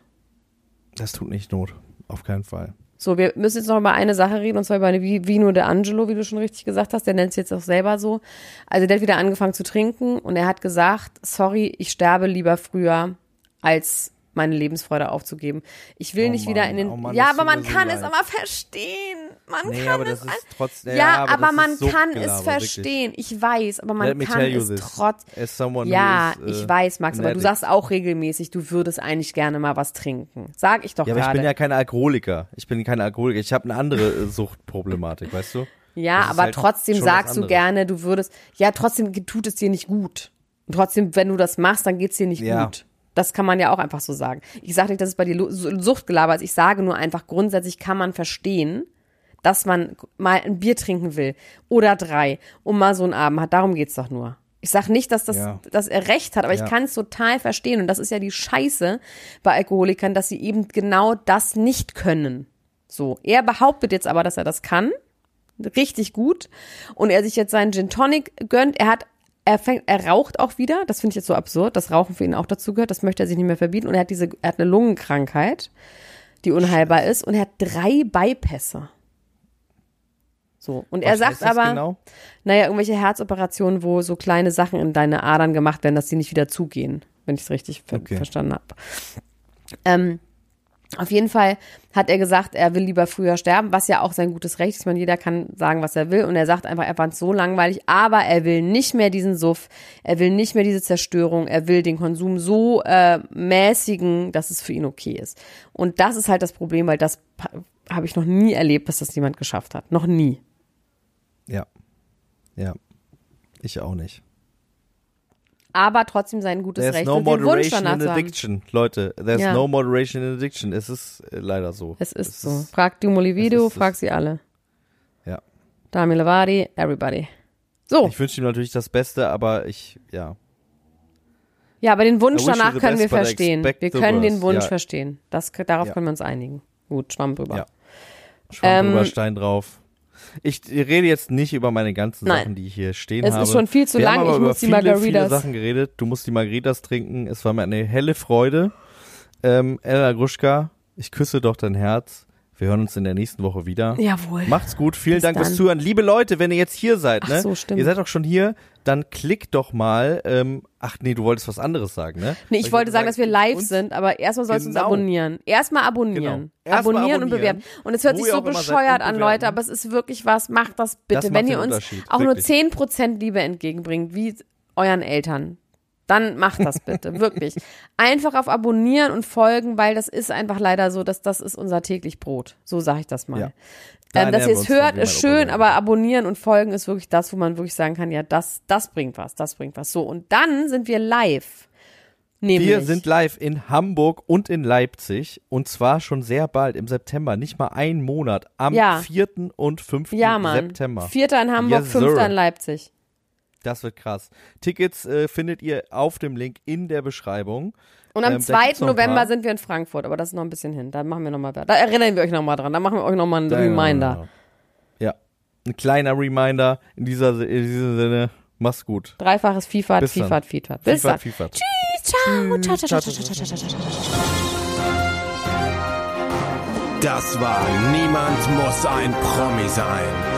das tut nicht Not, auf keinen Fall. So, wir müssen jetzt noch über eine Sache reden, und zwar über eine Vi- Vino de Angelo, wie du schon richtig gesagt hast. Der nennt es jetzt auch selber so. Also der hat wieder angefangen zu trinken und er hat gesagt, sorry, ich sterbe lieber früher, als meine Lebensfreude aufzugeben. Ich will Oh nicht wieder Mann, in den. oh Mann, ja, aber man so kann es aber verstehen. Man Nee, kann es. trotzdem- ja, ja, aber aber, man kann es verstehen. Ich weiß, aber man kann es this. trotz. As someone Ja, is, äh, ich weiß, Max, aber du sagst auch regelmäßig, du würdest eigentlich gerne mal was trinken. Sag ich doch Ja, aber ich gerade. bin ja kein Alkoholiker. Ich bin kein Alkoholiker. Ich habe eine andere äh, Suchtproblematik, weißt du? Ja, Das aber halt trotzdem sagst du gerne, du würdest, ja, trotzdem tut es dir nicht gut. Und trotzdem, wenn du das machst, dann geht's dir nicht Ja. gut. Das kann man ja auch einfach so sagen. Ich sage nicht, dass es bei dir Suchtgelaber ist. Ich sage nur einfach, grundsätzlich kann man verstehen, dass man mal ein Bier trinken will oder drei und mal so einen Abend hat. Darum geht's doch nur. Ich sag nicht, dass, das, Ja. dass er recht hat, aber Ja. ich kann es total verstehen. Und das ist ja die Scheiße bei Alkoholikern, dass sie eben genau das nicht können. So. Er behauptet jetzt aber, dass er das kann richtig gut und er sich jetzt seinen Gin Tonic gönnt. Er hat er fängt, er raucht auch wieder. Das finde ich jetzt so absurd, dass Rauchen für ihn auch dazu gehört. Das möchte er sich nicht mehr verbieten. Und er hat diese, er hat eine Lungenkrankheit, die unheilbar ist. Und er hat drei Bypässe. So. Und er Was sagt heißt das aber, genau? naja, irgendwelche Herzoperationen, wo so kleine Sachen in deine Adern gemacht werden, dass die nicht wieder zugehen, wenn ich es richtig ver Okay. verstanden habe. Ähm, Auf jeden Fall hat er gesagt, er will lieber früher sterben, was ja auch sein gutes Recht ist. Meine, jeder kann sagen, was er will. Und er sagt einfach, er fand es so langweilig, aber er will nicht mehr diesen Suff, er will nicht mehr diese Zerstörung, er will den Konsum so äh, mäßigen, dass es für ihn okay ist. Und das ist halt das Problem, weil das habe ich noch nie erlebt, dass das jemand geschafft hat. Noch nie. Ja. Ja. Ich auch nicht. Aber trotzdem sein gutes There's Recht no und den Wunsch danach in addiction, Leute. There's Ja. no moderation in addiction. Es ist äh, leider so. Es ist so. Frag Dumo Livido, es ist- frag sie alle. Ja. Dami Lavadi, everybody. So, Ich wünsche ihm natürlich das Beste, aber ich, ja. ja, aber den Wunsch danach können wir verstehen. Wir können den. Wunsch Ja. verstehen. Das, darauf Ja. können wir uns einigen. Gut, Schwamm drüber. Ja. Schwamm Ähm, drüber, Stein drauf. Ich rede jetzt nicht über meine ganzen Nein. Sachen, die ich hier stehen Es habe. ist schon viel zu Wir lang. Ich muss die viele, viele Margaritas- Sachen geredet. Du musst die Margaritas trinken. Es war mir eine helle Freude. Ähm, Elena Gruschka, ich küsse doch dein Herz. Wir hören uns in der nächsten Woche wieder. Jawohl. Macht's gut. Vielen Bis Dank fürs dann. Zuhören. Liebe Leute, wenn ihr jetzt hier seid, Ach ne? so, stimmt. Ihr seid doch schon hier, dann klickt doch mal. Ähm, ach nee, du wolltest was anderes sagen, ne? Nee, ich wollte sagen, dass wir live uns- sind, aber erstmal sollst du uns Genau. abonnieren. Erstmal abonnieren. Genau. Erst mal abonnieren und abonnieren. bewerten. Und es hört Wo sich so bescheuert an. Leute, aber es ist wirklich was. Macht das bitte. Das Wenn ihr uns auch nur wirklich. 10% Liebe entgegenbringt, wie euren Eltern, dann macht das bitte. wirklich. Einfach auf Abonnieren und Folgen, weil das ist einfach leider so, dass das ist unser täglich Brot. So sage ich das mal. Ja. Ähm, dass ihr es hört, ist schön, aber abonnieren und folgen ist wirklich das, wo man wirklich sagen kann, ja, das, das bringt was, das bringt was. So, und dann sind wir live. Nämlich, Wir sind live in Hamburg und in Leipzig und zwar schon sehr bald im September, nicht mal ein Monat, am Ja. 4. und 5. ja, Mann. September. Vierter in Hamburg, Yes, fünfter sir. in Leipzig. Das wird krass. Tickets äh, findet ihr auf dem Link in der Beschreibung. Und am ähm, 2. November sind wir in Frankfurt, aber das ist noch ein bisschen hin. Da machen wir nochmal, da erinnern wir euch nochmal dran. Da machen wir euch nochmal einen Kleiner, Reminder. Ja, ein kleiner Reminder in, dieser, in diesem Sinne. Mach's gut. Dreifaches FIFA, Bis FIFA, dann. FIFA. Bis FIFA, dann. FIFA. Tschüss, ciao. Tschüss. Ciao, ciao, ciao, ciao, ciao, ciao, ciao, ciao. Das war Niemand muss ein Promi sein